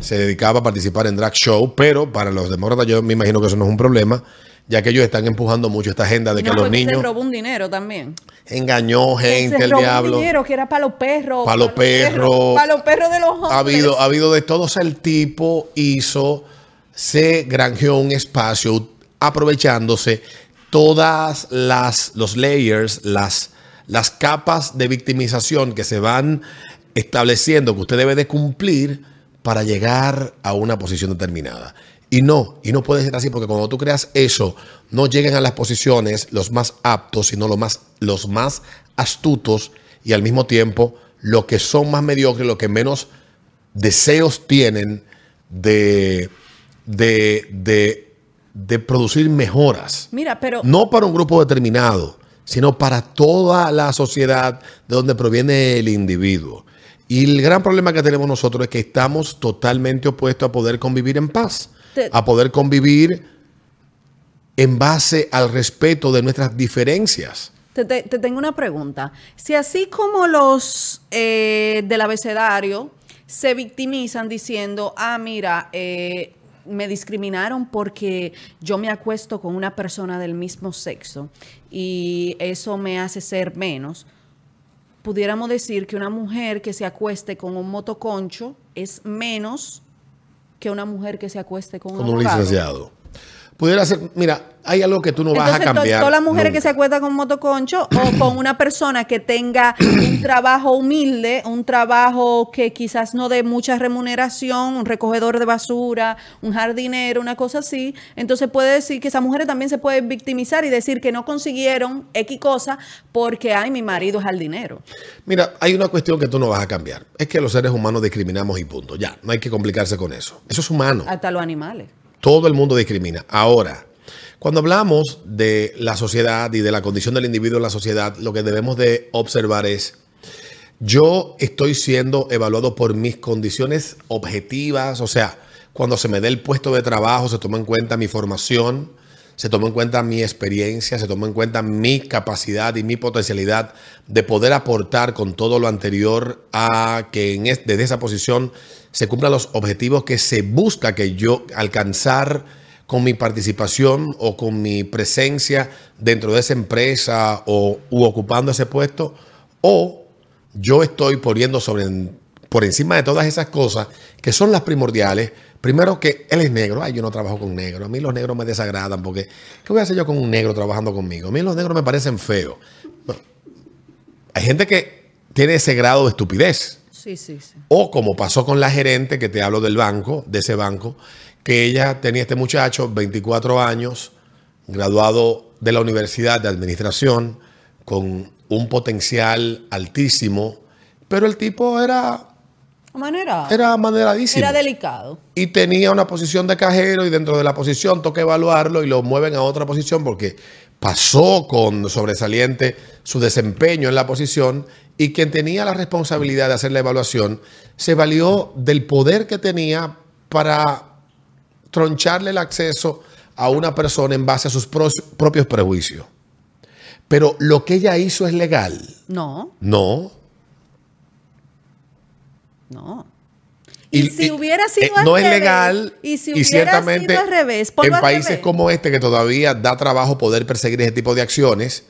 Speaker 3: se dedicaba a participar en drag show, pero para los demócratas yo me imagino que eso no es un problema, ya que ellos están empujando mucho esta agenda de que
Speaker 4: No,
Speaker 3: los
Speaker 4: Se
Speaker 3: niños
Speaker 4: robó un dinero también.
Speaker 3: engañó gente,
Speaker 4: se
Speaker 3: el
Speaker 4: robó
Speaker 3: diablo.
Speaker 4: un dinero que era para los perros.
Speaker 3: Pa' los perros.
Speaker 4: Para los perros de los hombres.
Speaker 3: Ha habido, ha habido de todo. O sea, el tipo hizo, se granjeó un espacio aprovechándose todas las los layers, las, las capas de victimización que se van estableciendo que usted debe de cumplir para llegar a una posición determinada. Y no, y no puede ser así porque cuando tú creas eso, no llegan a las posiciones los más aptos, sino los más, los más astutos y al mismo tiempo los que son más mediocres, los que menos deseos tienen de, de, de, de producir mejoras.
Speaker 4: Mira, pero
Speaker 3: No para un grupo determinado, sino para toda la sociedad de donde proviene el individuo. Y el gran problema que tenemos nosotros es que estamos totalmente opuestos a poder convivir en paz, a poder convivir en base al respeto de nuestras diferencias.
Speaker 4: Te, te- te tengo una pregunta. Si así como los eh, del abecedario se victimizan diciendo, ah, mira, eh, me discriminaron porque yo me acuesto con una persona del mismo sexo y eso me hace ser menos, pudiéramos decir que una mujer que se acueste con un motoconcho es menos que una mujer que se acueste con un
Speaker 3: Con un
Speaker 4: abogado.
Speaker 3: licenciado. Pudiera ser, mira, hay algo que tú no vas a cambiar.
Speaker 4: todas las mujeres que se acuestan con motoconcho o con [clears throat] una persona que tenga un trabajo humilde, un trabajo que quizás no dé mucha remuneración, un recogedor de basura, un jardinero, una cosa así, entonces puede decir que esas mujeres también se pueden victimizar y decir que no consiguieron X cosa porque, ay, mi marido es jardinero.
Speaker 3: Mira, hay una cuestión que tú no vas a cambiar. Es que los seres humanos discriminamos y punto. Ya, no hay que complicarse con eso. Eso es humano.
Speaker 4: Hasta los animales.
Speaker 3: Todo el mundo discrimina. Ahora, cuando hablamos de la sociedad y de la condición del individuo en la sociedad, lo que debemos de observar es, yo estoy siendo evaluado por mis condiciones objetivas, o sea, cuando se me dé el puesto de trabajo, se toma en cuenta mi formación, se toma en cuenta mi experiencia, se toma en cuenta mi capacidad y mi potencialidad de poder aportar con todo lo anterior a que en es- desde esa posición se cumplan los objetivos que se busca que yo alcanzar con mi participación o con mi presencia dentro de esa empresa o u ocupando ese puesto o yo estoy poniendo sobre por encima de todas esas cosas que son las primordiales. Primero que él es negro, ay, yo no trabajo con negros, a mí los negros me desagradan porque ¿qué voy a hacer yo con un negro trabajando conmigo? A mí los negros me parecen feos. Bueno, hay gente que tiene ese grado de estupidez.
Speaker 4: Sí, sí, sí.
Speaker 3: O como pasó con la gerente, que te hablo del banco, de ese banco, que ella tenía este muchacho, 24 años, graduado de la Universidad de Administración, con un potencial altísimo, pero el tipo era,
Speaker 4: manera,
Speaker 3: era maneradísimo.
Speaker 4: era delicado.
Speaker 3: y tenía una posición de cajero y dentro de la posición toca evaluarlo y lo mueven a otra posición porque pasó con sobresaliente su desempeño en la posición y quien tenía la responsabilidad de hacer la evaluación se valió del poder que tenía para troncharle el acceso a una persona en base a sus propios prejuicios. Pero lo que ella hizo es legal.
Speaker 4: No,
Speaker 3: No,
Speaker 4: no. Y, si
Speaker 3: y-
Speaker 4: hubiera sido
Speaker 3: eh,
Speaker 4: al
Speaker 3: no es legal
Speaker 4: y si
Speaker 3: y
Speaker 4: hubiera
Speaker 3: ciertamente
Speaker 4: sido al revés,
Speaker 3: en
Speaker 4: al
Speaker 3: países
Speaker 4: revés.
Speaker 3: como este que todavía da trabajo poder perseguir ese tipo de acciones,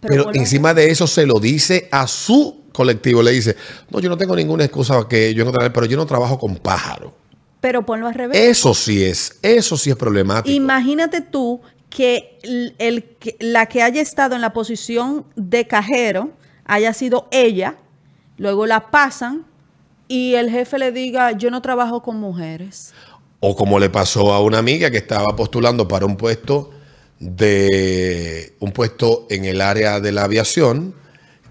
Speaker 3: pero, encima de eso se lo dice a su colectivo, le dice, no, yo no tengo ninguna excusa que yo pero yo no trabajo con pájaro.
Speaker 4: Pero ponlo al revés.
Speaker 3: Eso sí es, eso sí es problemático.
Speaker 4: Imagínate tú que el, el que- la que haya estado en la posición de cajero haya sido ella, luego la pasan y el jefe le diga, yo no trabajo con mujeres.
Speaker 3: O como le pasó a una amiga que estaba postulando para un puesto de un puesto en el área de la aviación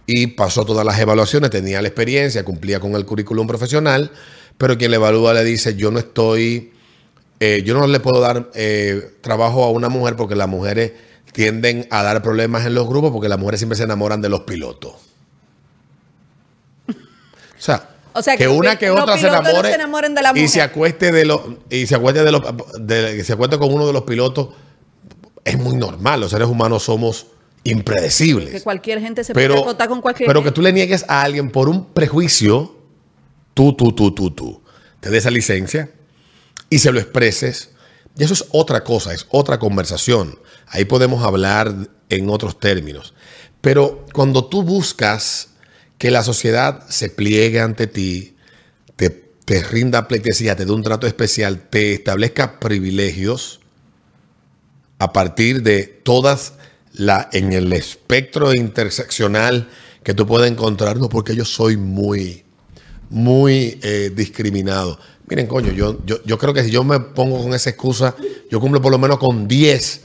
Speaker 3: y pasó todas las evaluaciones, tenía la experiencia, cumplía con el currículum profesional, pero quien le evalúa le dice, yo no estoy, eh, yo no le puedo dar eh, trabajo a una mujer porque las mujeres tienden a dar problemas en los grupos porque las mujeres siempre se enamoran de los pilotos. [laughs] O sea,
Speaker 4: O sea, que
Speaker 3: una que otra se enamore
Speaker 4: se enamoren de la
Speaker 3: y se
Speaker 4: mujer.
Speaker 3: acueste de los y se acueste de los de- se acueste con uno de los pilotos es muy normal. Los seres humanos somos impredecibles.
Speaker 4: Que cualquier gente se puede
Speaker 3: pero,
Speaker 4: acotar con cualquier
Speaker 3: pero que tú le niegues a alguien por un prejuicio, tú, tú, tú, tú, tú, te des esa licencia y se lo expreses, y eso es otra cosa, es otra conversación. Ahí podemos hablar en otros términos. Pero cuando tú buscas que la sociedad se pliegue ante ti, te, te rinda pleitesía, te dé un trato especial, te establezca privilegios a partir de todas la en el espectro interseccional que tú puedes encontrar, no, porque yo soy muy, muy eh, discriminado. Miren, coño, yo, yo, yo creo que si yo me pongo con esa excusa, yo cumplo por lo menos con 10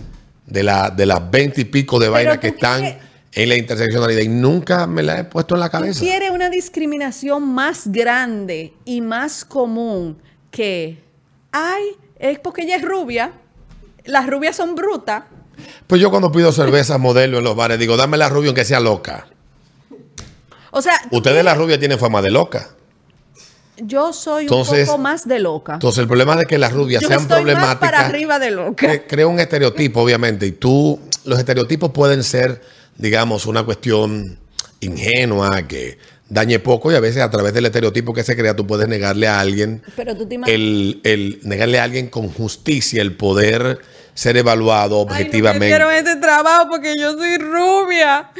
Speaker 3: de, la, de las 20 y pico de vainas que están en la interseccionalidad y nunca me la he puesto en la
Speaker 4: Tú
Speaker 3: cabeza.
Speaker 4: quieres una discriminación más grande y más común que, ay, es porque ella es rubia, las rubias son brutas.
Speaker 3: Pues yo cuando pido cerveza [laughs] modelo en los bares, digo, dame la rubia aunque sea loca.
Speaker 4: O sea,
Speaker 3: Ustedes la rubia tienen fama de loca.
Speaker 4: Yo soy
Speaker 3: Entonces-
Speaker 4: un poco más de loca.
Speaker 3: Entonces el problema de que las rubias
Speaker 4: Yo
Speaker 3: sean
Speaker 4: estoy más
Speaker 3: problemáticas.
Speaker 4: para arriba de loca.
Speaker 3: cre- crea un estereotipo, obviamente, y tú, los estereotipos pueden ser, digamos, una cuestión ingenua que dañe poco y a veces a través del estereotipo que se crea tú puedes negarle a alguien
Speaker 4: Pero tú te imaginas.
Speaker 3: el, el negarle a alguien con justicia el poder ser evaluado objetivamente.
Speaker 4: Ay, no me dieron este trabajo porque yo soy rubia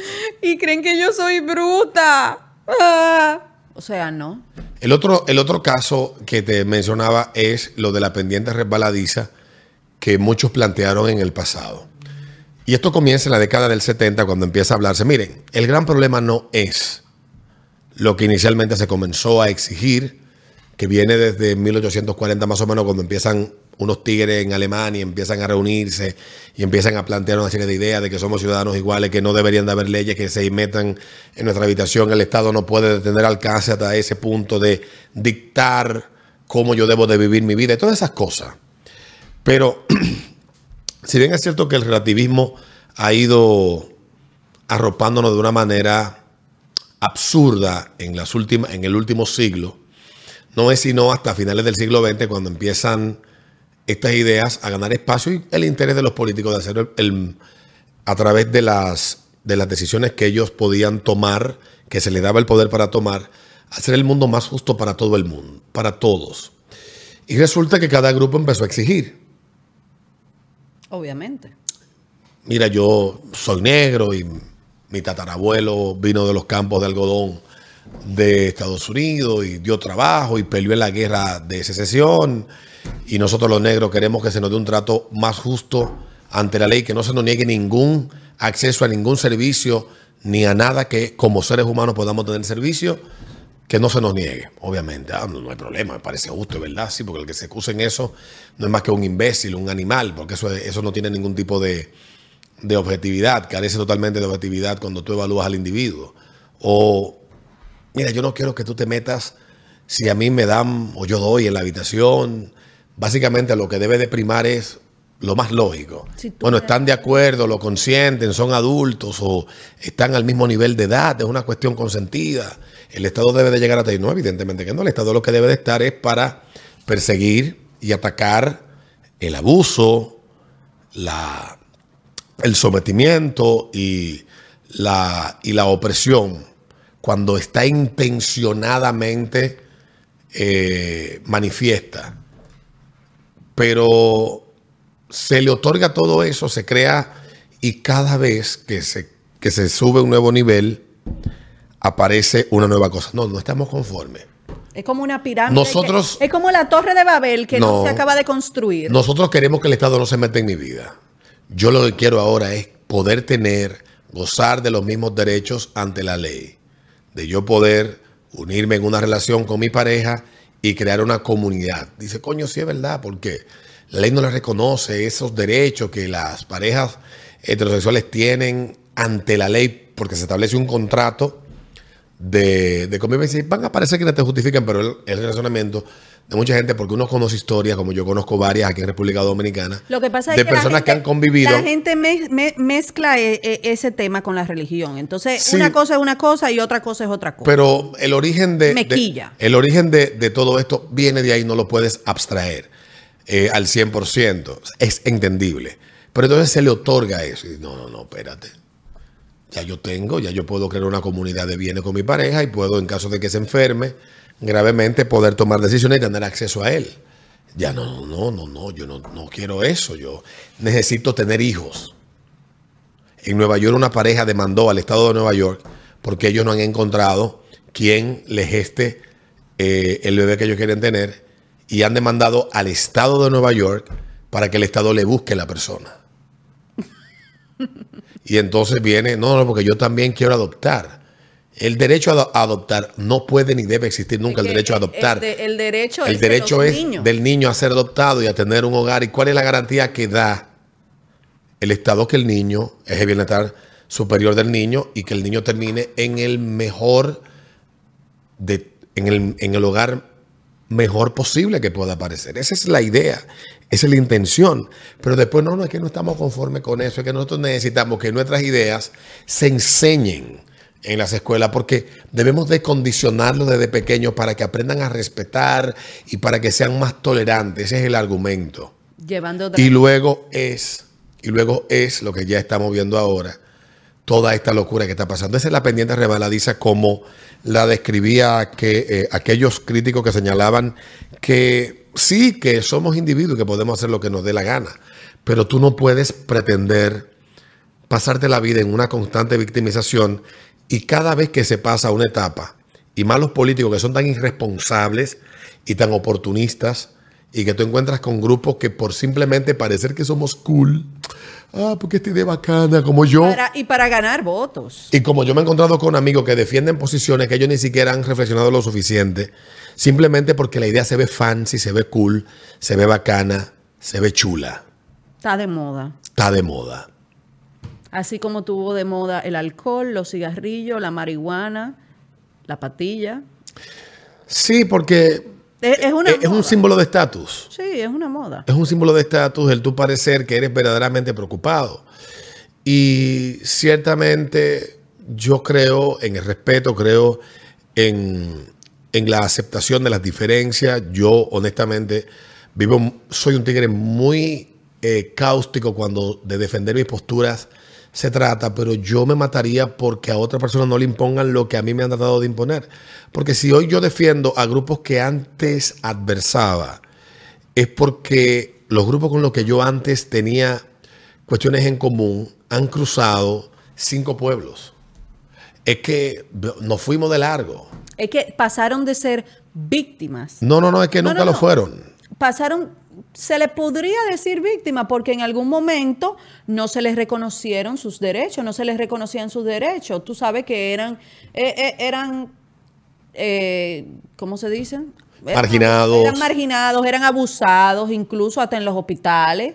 Speaker 4: y creen que yo soy bruta. Ah. O sea, no.
Speaker 3: El otro, el otro caso que te mencionaba es lo de la pendiente resbaladiza, que muchos plantearon en el pasado. Y esto comienza en la década del 70 cuando empieza a hablarse. Miren, el gran problema no es lo que inicialmente se comenzó a exigir, que viene desde 1840 más o menos cuando empiezan unos tigres en Alemania, empiezan a reunirse y empiezan a plantear una serie de ideas de que somos ciudadanos iguales, que no deberían de haber leyes que se metan en nuestra habitación. El Estado no puede tener alcance hasta ese punto de dictar cómo yo debo de vivir mi vida y todas esas cosas. Pero [clears throat] si bien es cierto que el relativismo ha ido arropándonos de una manera absurda en, las últimas, en el último siglo, no es sino hasta finales del siglo XX cuando empiezan estas ideas a ganar espacio y el interés de los políticos de hacer el, a través de las, de las decisiones que ellos podían tomar, que se les daba el poder para tomar, hacer el mundo más justo para todo el mundo, para todos. Y resulta que cada grupo empezó a exigir.
Speaker 4: Obviamente.
Speaker 3: Mira, yo soy negro y mi tatarabuelo vino de los campos de algodón de Estados Unidos y dio trabajo y peleó en la guerra de secesión. Y nosotros los negros queremos que se nos dé un trato más justo ante la ley, que no se nos niegue ningún acceso a ningún servicio ni a nada que como seres humanos podamos tener servicio, que no se nos niegue, obviamente. Ah, no, hay problema, me parece justo, ¿verdad? Sí, porque el que se excusa en eso no es más que un imbécil, un animal, porque eso, eso no tiene ningún tipo de, de objetividad, carece totalmente de objetividad cuando tú evalúas al individuo. O, mira, yo no quiero que tú te metas si a mí me dan o yo doy en la habitación. Básicamente lo que debe de primar es lo más lógico.
Speaker 4: Si
Speaker 3: bueno, están de acuerdo, lo consienten, son adultos o están al mismo nivel de edad, es una cuestión consentida. El Estado debe de llegar hasta ahí. No, evidentemente que no. El Estado lo que debe de estar es para perseguir y atacar el abuso, la, el sometimiento y la, y la opresión cuando está intencionadamente eh, manifiesta. Pero se le otorga todo eso, se crea y cada vez que se, que se sube un nuevo nivel, aparece una nueva cosa. No, no estamos conformes.
Speaker 4: Es como una pirámide.
Speaker 3: Nosotros-
Speaker 4: que- es como la torre de Babel que no,
Speaker 3: No.
Speaker 4: se acaba de construir.
Speaker 3: Nosotros queremos que el Estado no se meta en mi vida. Yo lo que quiero ahora es poder tener, gozar de los mismos derechos ante la ley. De yo poder unirme en una relación con mi pareja y crear una comunidad. Dice, coño, sí es verdad, porque la ley no le reconoce esos derechos que las parejas heterosexuales tienen ante la ley, porque se establece un contrato de, de convivencia. Y van a parecer que no te justifican, pero el, el razonamiento de mucha gente, porque uno conoce historias, como yo conozco varias aquí en República Dominicana,
Speaker 4: Lo que pasa es
Speaker 3: de
Speaker 4: que
Speaker 3: personas
Speaker 4: gente-
Speaker 3: que han convivido.
Speaker 4: La gente me- me- mezcla e- e- ese tema con la religión. Entonces,
Speaker 3: Sí.
Speaker 4: una cosa es una cosa y otra cosa es otra cosa.
Speaker 3: Pero el origen de, el origen de, de todo esto viene de ahí, no lo puedes abstraer eh, al 100%. Es entendible. Pero entonces se le otorga eso. Y no, no, no, espérate. Ya yo tengo, ya yo puedo crear una comunidad de bienes con mi pareja y puedo, en caso de que se enferme gravemente, poder tomar decisiones y tener acceso a él. Ya no, no, no, no, yo no, no quiero eso. Yo necesito tener hijos. En Nueva York una pareja demandó al estado de Nueva York porque ellos no han encontrado quien les geste eh, el bebé que ellos quieren tener y han demandado al estado de Nueva York para que el estado le busque la persona. [laughs] Y entonces viene, no, no, porque yo también quiero adoptar. El derecho a ado- a adoptar no puede ni debe existir nunca el derecho a adoptar.
Speaker 4: El, de- el derecho
Speaker 3: El
Speaker 4: es de
Speaker 3: derecho es
Speaker 4: niños.
Speaker 3: del niño a ser adoptado y a tener un hogar. ¿Y cuál es la garantía que da el Estado que el niño es el bienestar superior del niño y que el niño termine en el mejor, de, en, el, en el hogar mejor posible que pueda aparecer? Esa es la idea, esa es la intención. Pero después no, no es que no estamos conformes con eso, es que nosotros necesitamos que nuestras ideas se enseñen en las escuelas porque debemos de condicionarlos desde pequeños para que aprendan a respetar y para que sean más tolerantes. Ese es el argumento.
Speaker 4: Llevando
Speaker 3: Y luego es, y luego es lo que ya estamos viendo ahora, toda esta locura que está pasando. Esa es la pendiente rebaladiza como la describía que, eh, aquellos críticos que señalaban que sí, que somos individuos, que podemos hacer lo que nos dé la gana, pero tú no puedes pretender pasarte la vida en una constante victimización y cada vez que se pasa una etapa, y más los políticos que son tan irresponsables y tan oportunistas y que tú encuentras con grupos que por simplemente parecer que somos cool, ah, porque esta idea bacana, como yo.
Speaker 4: Para- y para ganar votos.
Speaker 3: Y como yo me he encontrado con amigos que defienden posiciones que ellos ni siquiera han reflexionado lo suficiente, simplemente porque la idea se ve fancy, se ve cool, se ve bacana, se ve chula,
Speaker 4: Está de moda.
Speaker 3: está de moda.
Speaker 4: Así como tuvo de moda el alcohol, los cigarrillos, la marihuana, la patilla.
Speaker 3: Sí, porque
Speaker 4: Es, es una
Speaker 3: un símbolo de estatus.
Speaker 4: Sí, es una moda.
Speaker 3: Es un símbolo de estatus el tu parecer que eres verdaderamente preocupado. Y ciertamente yo creo en el respeto, creo en, en la aceptación de las diferencias. Yo honestamente vivo, soy un tigre muy eh, cáustico cuando de defender mis posturas se trata, pero yo me mataría porque a otra persona no le impongan lo que a mí me han tratado de imponer. Porque si hoy yo defiendo a grupos que antes adversaba, es porque los grupos con los que yo antes tenía cuestiones en común han cruzado cinco pueblos. Es que nos fuimos de largo.
Speaker 4: Es que pasaron de ser víctimas.
Speaker 3: No, no, no, es que
Speaker 4: No,
Speaker 3: nunca
Speaker 4: no,
Speaker 3: lo fueron.
Speaker 4: Pasaron, se le podría decir víctima porque en algún momento no se les reconocieron sus derechos, no se les reconocían sus derechos. Tú sabes que eran, eh, eh, eran, eh, ¿cómo se dice? Eran-
Speaker 3: Marginados.
Speaker 4: Eran marginados, eran abusados, incluso hasta en los hospitales.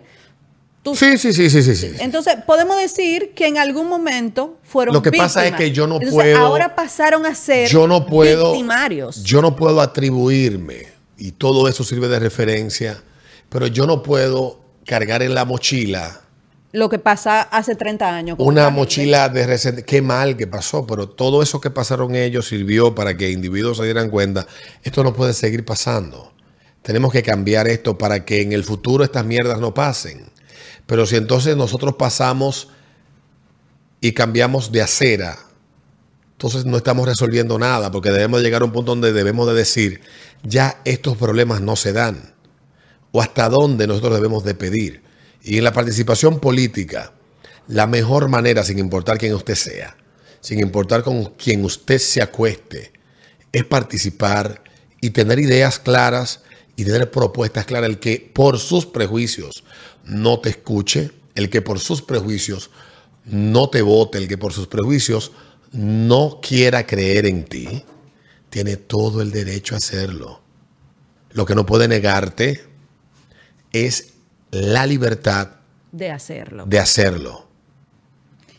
Speaker 4: Tú-
Speaker 3: Sí, sí, sí, sí, sí. sí.
Speaker 4: Entonces, podemos decir que en algún momento fueron
Speaker 3: Lo que pasa es que yo no
Speaker 4: Entonces,
Speaker 3: puedo-
Speaker 4: Ahora pasaron a ser
Speaker 3: Yo no puedo.
Speaker 4: victimarios.
Speaker 3: Yo no puedo atribuirme, y todo eso sirve de referencia, pero yo no puedo cargar en la mochila
Speaker 4: Lo que pasa hace 30 años.
Speaker 3: una mochila de resent- Qué mal que pasó, pero todo eso que pasaron ellos sirvió para que individuos se dieran cuenta. Esto no puede seguir pasando. Tenemos que cambiar esto para que en el futuro estas mierdas no pasen. Pero si entonces nosotros pasamos y cambiamos de acera, entonces no estamos resolviendo nada, porque debemos llegar a un punto donde debemos de decir, ya estos problemas no se dan, o hasta dónde nosotros debemos de pedir. Y en la participación política, la mejor manera, sin importar quién usted sea, sin importar con quién usted se acueste, es participar y tener ideas claras y tener propuestas claras. El que por sus prejuicios no te escuche, el que por sus prejuicios no te vote, el que por sus prejuicios no quiera creer en ti, tiene todo el derecho a hacerlo. Lo que no puede negarte es la libertad
Speaker 4: de hacerlo.
Speaker 3: de hacerlo.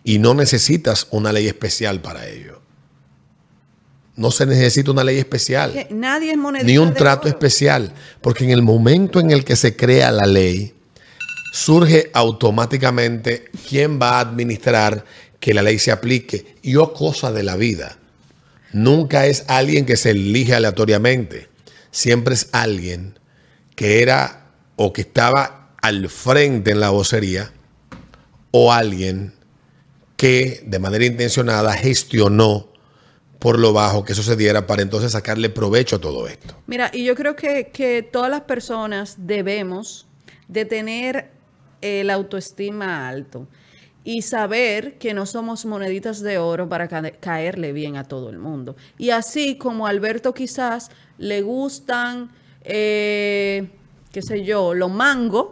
Speaker 3: Y no necesitas una ley especial para ello. No se necesita una ley especial,
Speaker 4: Que nadie es monedita
Speaker 3: ni un
Speaker 4: de
Speaker 3: trato
Speaker 4: oro.
Speaker 3: especial, porque en el momento en el que se crea la ley, surge automáticamente quién va a administrar que la ley se aplique. Y o cosa de la vida. Nunca es alguien que se elige aleatoriamente. Siempre es alguien que era o que estaba al frente en la vocería o alguien que de manera intencionada gestionó por lo bajo que sucediera para entonces sacarle provecho a todo esto.
Speaker 4: Mira, y yo creo que, que todas las personas debemos de tener el autoestima alto y saber que no somos moneditas de oro para ca- caerle bien a todo el mundo. Y así como a Alberto quizás le gustan, eh, qué sé yo, los mangos,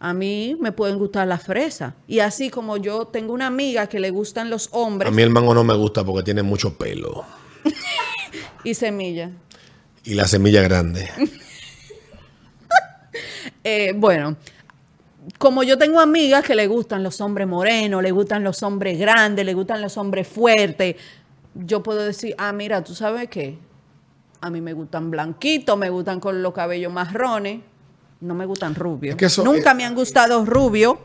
Speaker 4: a mí me pueden gustar las fresas. Y así como yo tengo una amiga que le gustan los
Speaker 3: A
Speaker 4: hombres
Speaker 3: mí el mango no me gusta porque tiene mucho pelo [laughs]
Speaker 4: y semillas.
Speaker 3: y la semilla grande. [laughs]
Speaker 4: Eh, bueno, como yo tengo amigas que le gustan los hombres morenos, le gustan los hombres grandes, le gustan los hombres fuertes, yo puedo decir, ah, mira, ¿tú sabes qué? A mí me gustan blanquitos, me gustan con los cabellos marrones, no me gustan rubios.
Speaker 3: Es que eso-
Speaker 4: Nunca me han gustado rubios.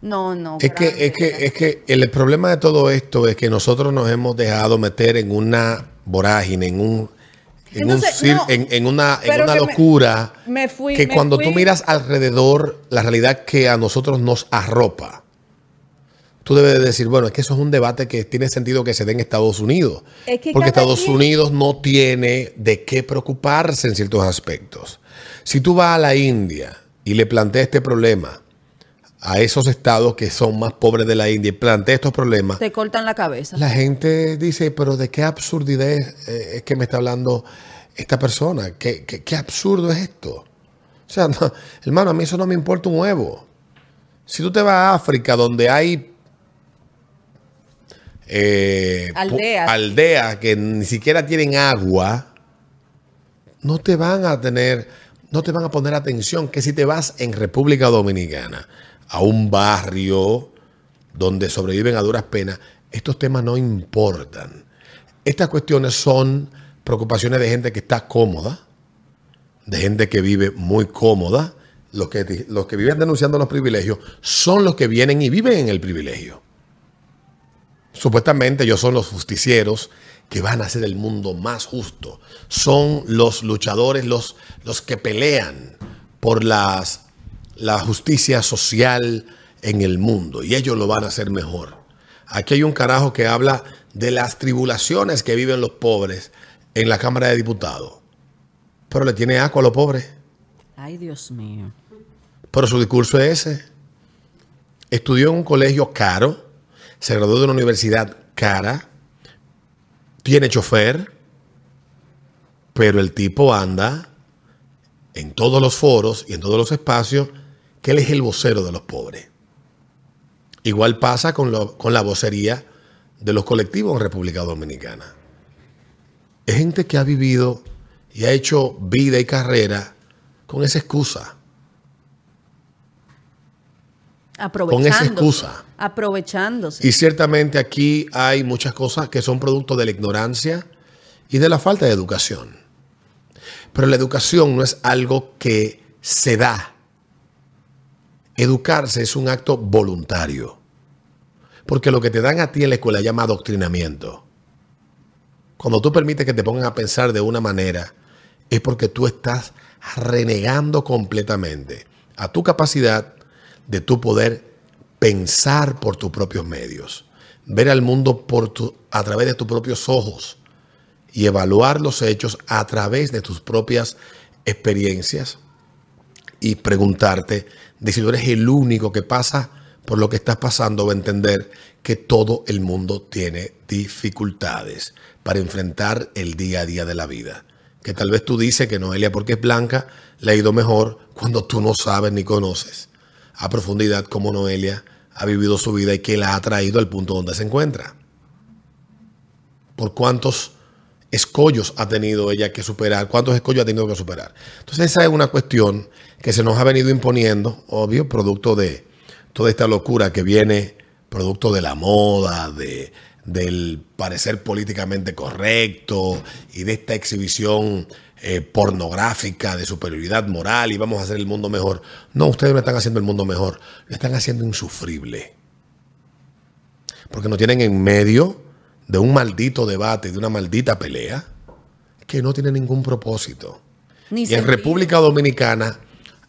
Speaker 4: No, no.
Speaker 3: Es que, es que, es que el problema de todo esto es que nosotros nos hemos dejado meter en una vorágine, en un, en, un
Speaker 4: Entonces,
Speaker 3: cir-
Speaker 4: no,
Speaker 3: en, en una, en una
Speaker 4: que me-
Speaker 3: locura
Speaker 4: me fui-
Speaker 3: que
Speaker 4: me
Speaker 3: cuando tú miras alrededor la realidad que a nosotros nos arropa, tú debes de decir, bueno, es que eso es un debate que tiene sentido que se dé en Estados Unidos.
Speaker 4: Es que
Speaker 3: porque Estados Unidos no tiene de qué preocuparse en ciertos aspectos. Si tú vas a la India y le planteas este problema a esos estados que son más pobres de la India y planteas estos problemas,
Speaker 4: Te cortan la cabeza.
Speaker 3: la gente dice, pero ¿de qué absurdidad es, eh, es que me está hablando esta persona? ¿Qué, qué, qué absurdo es esto? O sea, [laughs] no, hermano, a mí eso no me importa un huevo. Si tú te vas a África, donde hay eh,
Speaker 4: Aldeas.
Speaker 3: aldeas que ni siquiera tienen agua, no te van a tener, no te van a poner atención que si te vas en República Dominicana a un barrio donde sobreviven a duras penas, estos temas no importan. Estas cuestiones son preocupaciones de gente que está cómoda, de gente que vive muy cómoda. Los que, los que viven denunciando los privilegios son los que vienen y viven en el privilegio. Supuestamente ellos son los justicieros que van a hacer el mundo más justo. Son los luchadores, los, los que pelean por las, la justicia social en el mundo. Y ellos lo van a hacer mejor. Aquí hay un carajo que habla de las tribulaciones que viven los pobres en la Cámara de Diputados. Pero le tiene asco a los pobres.
Speaker 4: Ay, Dios mío.
Speaker 3: Pero su discurso es ese. Estudió en un colegio caro, se graduó de una universidad cara, tiene chofer, pero el tipo anda en todos los foros y en todos los espacios que él es el vocero de los pobres. Igual pasa con, lo- con la vocería de los colectivos en República Dominicana. Es gente que ha vivido y ha hecho vida y carrera con esa excusa.
Speaker 4: Aprovechándose.
Speaker 3: excusa.
Speaker 4: Aprovechándose.
Speaker 3: Y ciertamente aquí hay muchas cosas que son producto de la ignorancia y de la falta de educación. Pero la educación no es algo que se da. Educarse es un acto voluntario. Porque lo que te dan a ti en la escuela llama adoctrinamiento. Cuando tú permites que te pongan a pensar de una manera, es porque tú estás renegando completamente a tu capacidad de tu poder pensar por tus propios medios, ver al mundo a través de tus propios ojos y evaluar los hechos a través de tus propias experiencias y preguntarte si tú eres el único que pasa por lo que estás pasando o entender que todo el mundo tiene dificultades para enfrentar el día a día de la vida. Que tal vez tú dices que Noelia porque es blanca le ha ido mejor cuando tú no sabes ni conoces a profundidad cómo Noelia ha vivido su vida y que la ha traído al punto donde se encuentra. Por cuántos escollos ha tenido ella que superar, cuántos escollos ha tenido que superar. Entonces esa es una cuestión que se nos ha venido imponiendo, obvio, producto de toda esta locura que viene, producto de la moda, de, del parecer políticamente correcto y de esta exhibición eh, pornográfica de superioridad moral y vamos a hacer el mundo mejor. No, ustedes no están haciendo el mundo mejor, lo están haciendo insufrible. Porque nos tienen en medio de un maldito debate, de una maldita pelea, que no tiene ningún propósito.
Speaker 4: Ni
Speaker 3: Y en. República Dominicana,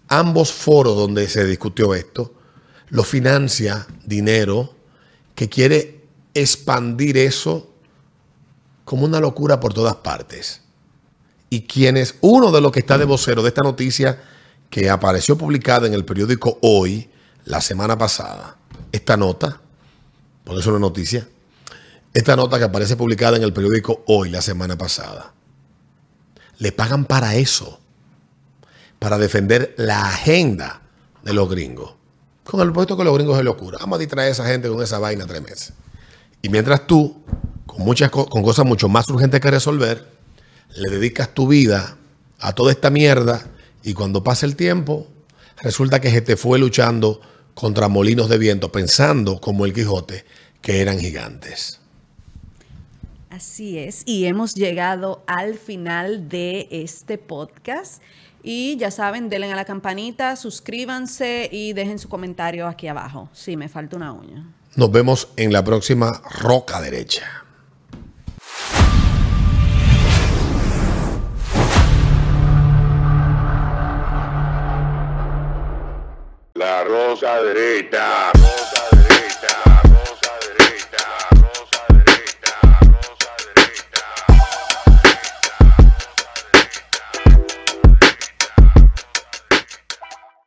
Speaker 3: ambos foros donde se discutió esto, lo financia dinero que quiere expandir eso como una locura por todas partes. Y quienes, uno de los que está de vocero de esta noticia que apareció publicada en el periódico Hoy, la semana pasada, esta nota, por eso es una noticia, esta nota que aparece publicada en el periódico Hoy, la semana pasada, le pagan para eso, para defender la agenda de los gringos. Con el propósito que los gringos es locura. Vamos a distraer a esa gente con esa vaina tres meses. Y mientras tú, con, muchas co- con cosas mucho más urgentes que resolver, le dedicas tu vida a toda esta mierda y cuando pasa el tiempo, resulta que se te fue luchando contra molinos de viento, pensando como el Quijote que eran gigantes.
Speaker 4: Así es, y hemos llegado al final de este podcast. Y ya saben, denle a la campanita, suscríbanse y dejen su comentario aquí abajo. Sí, me falta una uña.
Speaker 3: Nos vemos en la próxima Roca Derecha.
Speaker 1: La rosa derecha.